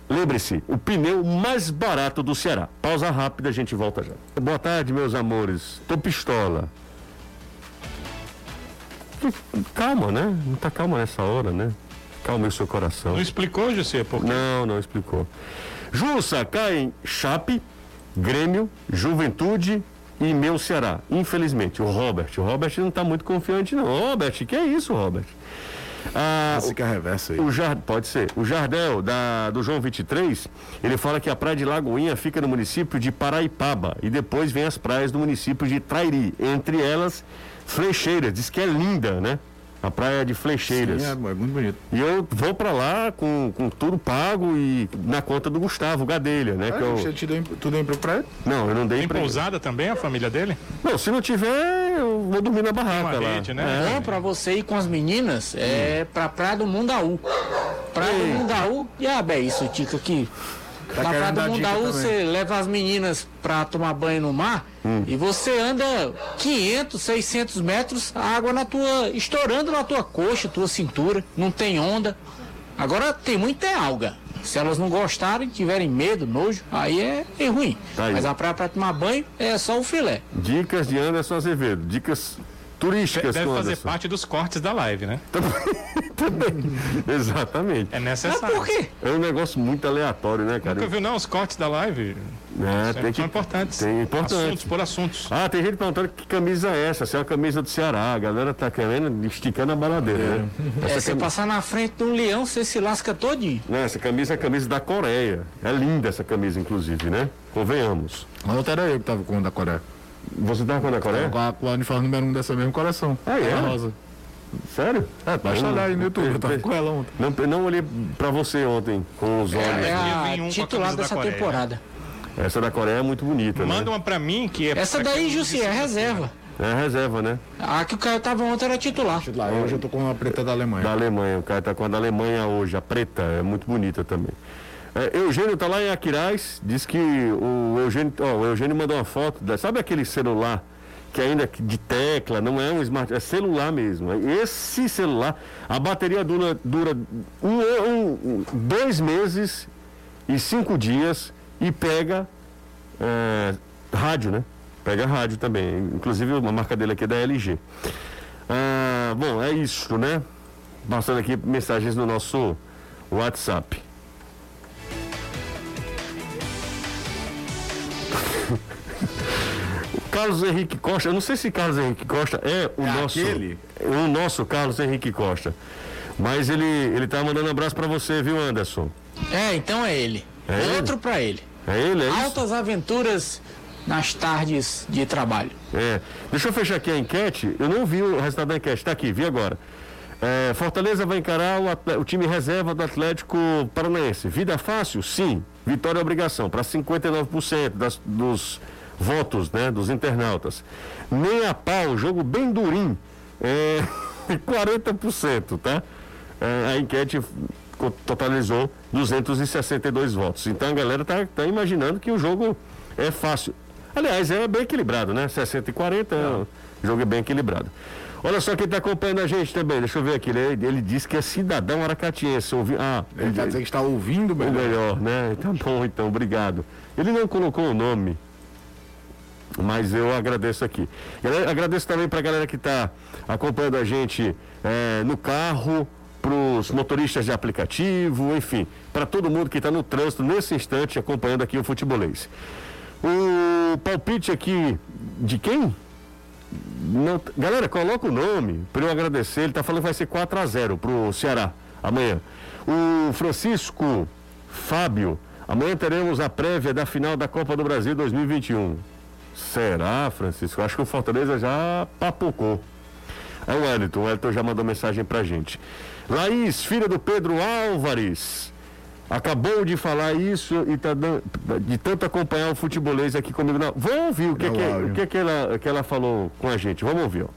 Lembre-se, o pneu mais barato do Ceará. Pausa rápida, a gente volta já. Boa tarde, meus amores. Tô pistola. Calma, né? Não tá calma nessa hora, né? Calma o seu coração. Não explicou, Jussi? Por quê? Não, não explicou. Jussa, caem Chape, Grêmio, Juventude e meu Ceará. Infelizmente, o Robert. O Robert não tá muito confiante, não. Robert, que é isso, Robert? Ah, Esse que é a reversa aí. o Jar... Pode ser. O Jardel, da... do João 23, ele fala que a praia de Lagoinha fica no município de Paraipaba e depois vem as praias do município de Trairi, entre elas Flecheiras. Diz que é linda, né? A praia de Flecheiras. Sim, é, é muito bonito. E eu vou pra lá com, com tudo pago e na conta do Gustavo Gadelha, né? que É, eu... você te deu, em- tu deu emprego pra ele? Não, eu não dei Tem pra ele. pousada também, a família dele? Não, se não tiver, eu vou dormir na barraca Uma lá. rede, né? É. Bom pra você ir com as meninas é pra Praia do Mundaú. Praia do Mundaú, diabo é isso, Tica, aqui. Tá Na Praia do Mundaú também. você leva as meninas pra tomar banho no mar e você anda 500, 600 metros, a água na tua, estourando na tua coxa, tua cintura, não tem onda. Agora tem muita alga. Se elas não gostarem, tiverem medo, nojo, aí é, é ruim. Tá aí. Mas a praia pra tomar banho é só o filé. Dicas de Anderson Azevedo. Dicas turísticas Deve fazer Anderson. parte dos cortes da live, né? Exatamente. É Mas necessário. por quê? É um negócio muito aleatório, né, cara? Nunca viu, não, os cortes da live? É, tem que... São importantes. Tem importante. Assuntos por assuntos. Ah, tem gente perguntando que camisa é essa, se é uma camisa do Ceará. A galera tá querendo esticando a baladeira, né? É, Essa, você cami- passar na frente de um leão, você se lasca todinho. Não, essa camisa é a camisa da Coreia. É linda essa camisa, inclusive, né? Convenhamos. A outra era eu que tava com o da Coreia. Você tava com a da Coreia? Com a, com a uniforme número um dessa mesma coleção. Ah, é? A rosa. Sério? É, basta olhar aí no YouTube, eu tava com ela ontem. Não, eu não olhei pra você ontem com os olhos. É Ia a titular da dessa Coreia. temporada. Essa da Coreia é muito bonita, Manda né? uma pra mim que é. Essa daí, Jussi, é reserva. É reserva, né? A que o Caio tava ontem era titular. Lá, hoje eu tô com a preta da Alemanha. Da Alemanha. O cara tá com a da Alemanha hoje, a preta, é muito bonita também. É, Eugênio tá lá em Aquiraz, diz que o Eugênio, ó, o Eugênio mandou uma foto, da- sabe aquele celular que ainda é de tecla, não é um smart, é celular mesmo. Esse celular, a bateria dura, dura um- um- dois meses e cinco dias e pega é, rádio, né? Pega rádio também. Inclusive uma marca dele aqui é da LG. Ah, bom, é isso, né? Passando aqui mensagens no nosso WhatsApp. Carlos Henrique Costa, eu não sei se Carlos Henrique Costa é o É nosso aquele? o nosso Carlos Henrique Costa. Mas ele ele tá mandando um abraço pra você, viu, Anderson? É, então é ele. É ele? Outro pra ele. É ele, é isso? Altas aventuras nas tardes de trabalho. É. Deixa eu fechar aqui a enquete. Eu não vi o resultado da enquete. Está aqui, vi agora. É, Fortaleza vai encarar o, atle- o time reserva do Atlético Paranaense. Vida fácil? Sim. Vitória é obrigação. Para 59% das, dos votos né, dos internautas. Nem a pau, jogo bem durinho. É, 40%, tá? É, a enquete totalizou 262 votos. Então a galera tá, tá imaginando que o jogo é fácil. Aliás, é bem equilibrado, né? 60 e 40, o jogo é bem equilibrado. Olha só quem está acompanhando a gente também, deixa eu ver aqui. Ele, ele disse que é cidadão aracatiense. Ouvi, ah, Ele tá dizendo que está ouvindo o melhor. melhor, né? Tá bom, então, obrigado. Ele não colocou o nome, mas eu agradeço aqui. Galera, agradeço também para a galera que está acompanhando a gente eh, no carro, para os motoristas de aplicativo, enfim, para todo mundo que está no trânsito nesse instante acompanhando aqui o futebolês. O palpite aqui de quem? Não, galera, coloca o nome para eu agradecer. Ele está falando que vai ser 4 a 0 pro Ceará amanhã. O Francisco Fábio, amanhã teremos a prévia da final da Copa do Brasil 2021. Será, Francisco? Acho que o Fortaleza já papocou. É o Wellington, o Wellington já mandou mensagem pra gente. Laís, filha do Pedro Álvares, acabou de falar isso e tá dando, de tanto acompanhar o futebolês aqui comigo. Não, vamos ouvir o que, É que, o que, que, ela, que ela falou com a gente. Vamos ouvir, ó.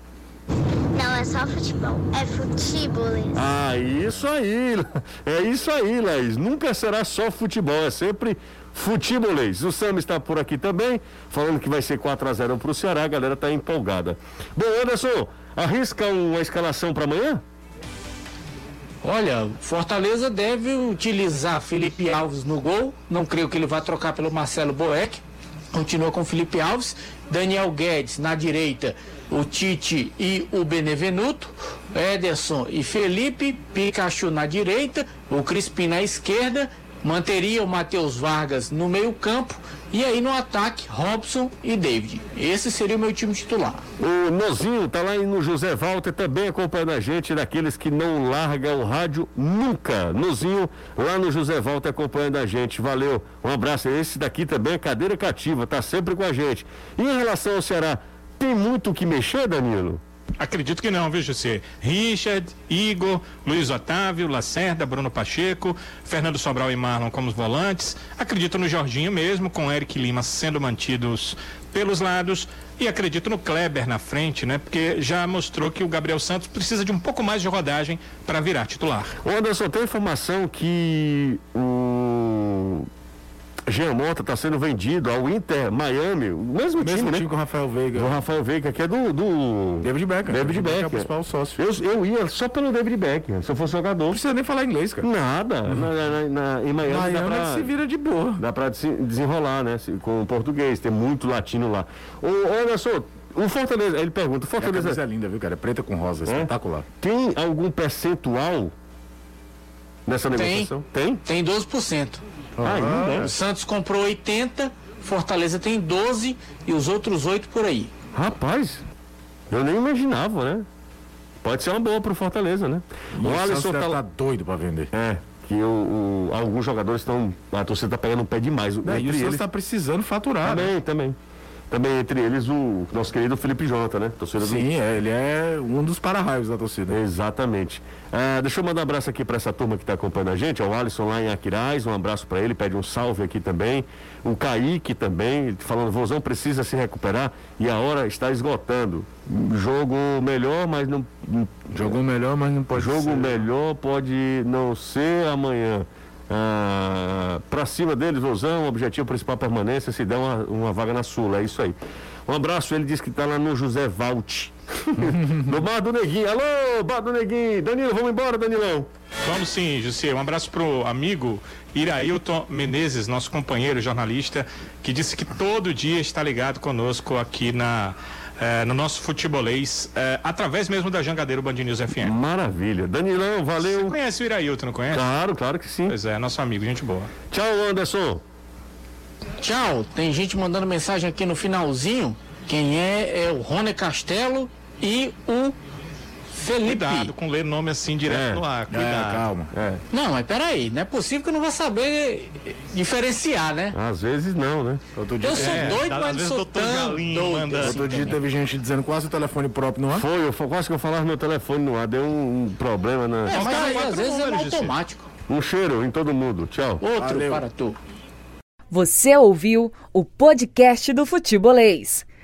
Não é só futebol, é futíbolis. Ah, isso aí, é isso aí, Laís. Nunca será só futebol, é sempre futebolês. O Sam está por aqui também, falando que vai ser 4 a 0 para o Ceará, a galera tá empolgada. Bom, Anderson, arrisca uma escalação para amanhã? Olha, Fortaleza deve utilizar Felipe Alves no gol. Não creio que ele vá trocar pelo Marcelo Boeck. Continua com Felipe Alves. Daniel Guedes na direita, o Tite e o Benevenuto. Ederson e Felipe. Pikachu na direita, o Crispim na esquerda. Manteria o Matheus Vargas no meio-campo. E aí no ataque, Robson e David. Esse seria o meu time titular. O Nozinho tá lá no José Walter também acompanhando a gente, daqueles que não larga o rádio nunca. Nozinho lá no José Walter acompanhando a gente. Valeu, um abraço. Esse daqui também é cadeira cativa, tá sempre com a gente. E em relação ao Ceará, tem muito o que mexer, Danilo? Acredito que não, viu, José? Richard, Igor, Luiz Otávio, Lacerda, Bruno Pacheco, Fernando Sobral e Marlon como os volantes. Acredito no Jorginho mesmo, com Eric Lima sendo mantidos pelos lados. E acredito no Kleber na frente, né? Porque já mostrou que o Gabriel Santos precisa de um pouco mais de rodagem para virar titular. Anderson, tem informação que o Jean Mota está sendo vendido ao Inter Miami, o mesmo, O mesmo time, time né? com o Rafael Veiga. Do Rafael Veiga, que é do, do David Beckham. David Que é o Beckham. principal sócio. Eu, eu ia só pelo David Beckham, se eu fosse jogador. Não precisa nem falar inglês, cara. Nada. Na, na- na- em Miami, dá Miami pra, se vira de boa. dá pra desen- desenrolar, né? se- Com o português, tem muito latino lá. Ô, ô, Anderson, o Fortaleza, ele pergunta, o E a camisa Fortaleza é linda, viu, cara? É preta com rosa, espetacular. tem algum percentual nessa Tem. negociação? Tem? Tem 12%. Ainda? O Santos comprou 80, Fortaleza tem 12 e os outros 8 por aí. Rapaz, eu nem imaginava, né? Pode ser uma boa pro Fortaleza, né? O O Alisson tá tá doido pra vender. É, que o, o- alguns jogadores estão. A torcida tá pegando um pé demais. E o Santos eles, tá precisando faturar. né? também, também. Entre eles o nosso querido Felipe Jota, né? Torcida do Sim, é, ele é um dos para-raios da torcida. Exatamente. Ah, deixa eu mandar um abraço aqui para essa turma que está acompanhando a gente. É o Alisson lá em Aquiraz, um abraço para ele, pede um salve aqui também. O Kaique também, falando, Vozão precisa se recuperar e a hora está esgotando. Jogo melhor, mas não. Jogou melhor, mas não pode jogo ser. melhor pode não ser amanhã. Ah, para cima deles, Vozão, objetivo principal permanência, se der uma, uma vaga na Sula, é isso aí. Um abraço, ele disse que tá lá no José Valt. no Bar do Neguinho. Alô, Bar do Neguinho. Danilo, vamos embora, Danilão. Vamos sim, José. Um abraço pro amigo Irailton Menezes, nosso companheiro jornalista, que disse que todo dia está ligado conosco aqui na, eh, no nosso futebolês, eh, através mesmo da Jangadeiro Band News FM. Maravilha. Danilão, Você valeu. conhece o Irailton, não conhece? Claro, claro que sim. Pois é, nosso amigo, gente boa. Tchau, Anderson. Tchau. Tem gente mandando mensagem aqui no finalzinho. Quem é é o Rony Castelo e o Felipe. Cuidado com ler nome assim direto É. no ar. É, Cuidado. calma. É, Não, mas peraí, não é possível que eu não vou saber diferenciar, né? às vezes não, né? Outro dia, Eu sou É, doido, mas não sou tão Galinho doido manda- assim outro dia também. teve gente dizendo quase o telefone próprio no ar. Foi, eu, quase que eu falava meu telefone no ar, deu um, um problema na. É, mas Mas aí, às vezes é automático. Um cheiro em todo mundo. Tchau. Outro Valeu. para tu. Você ouviu o podcast do Futebolês.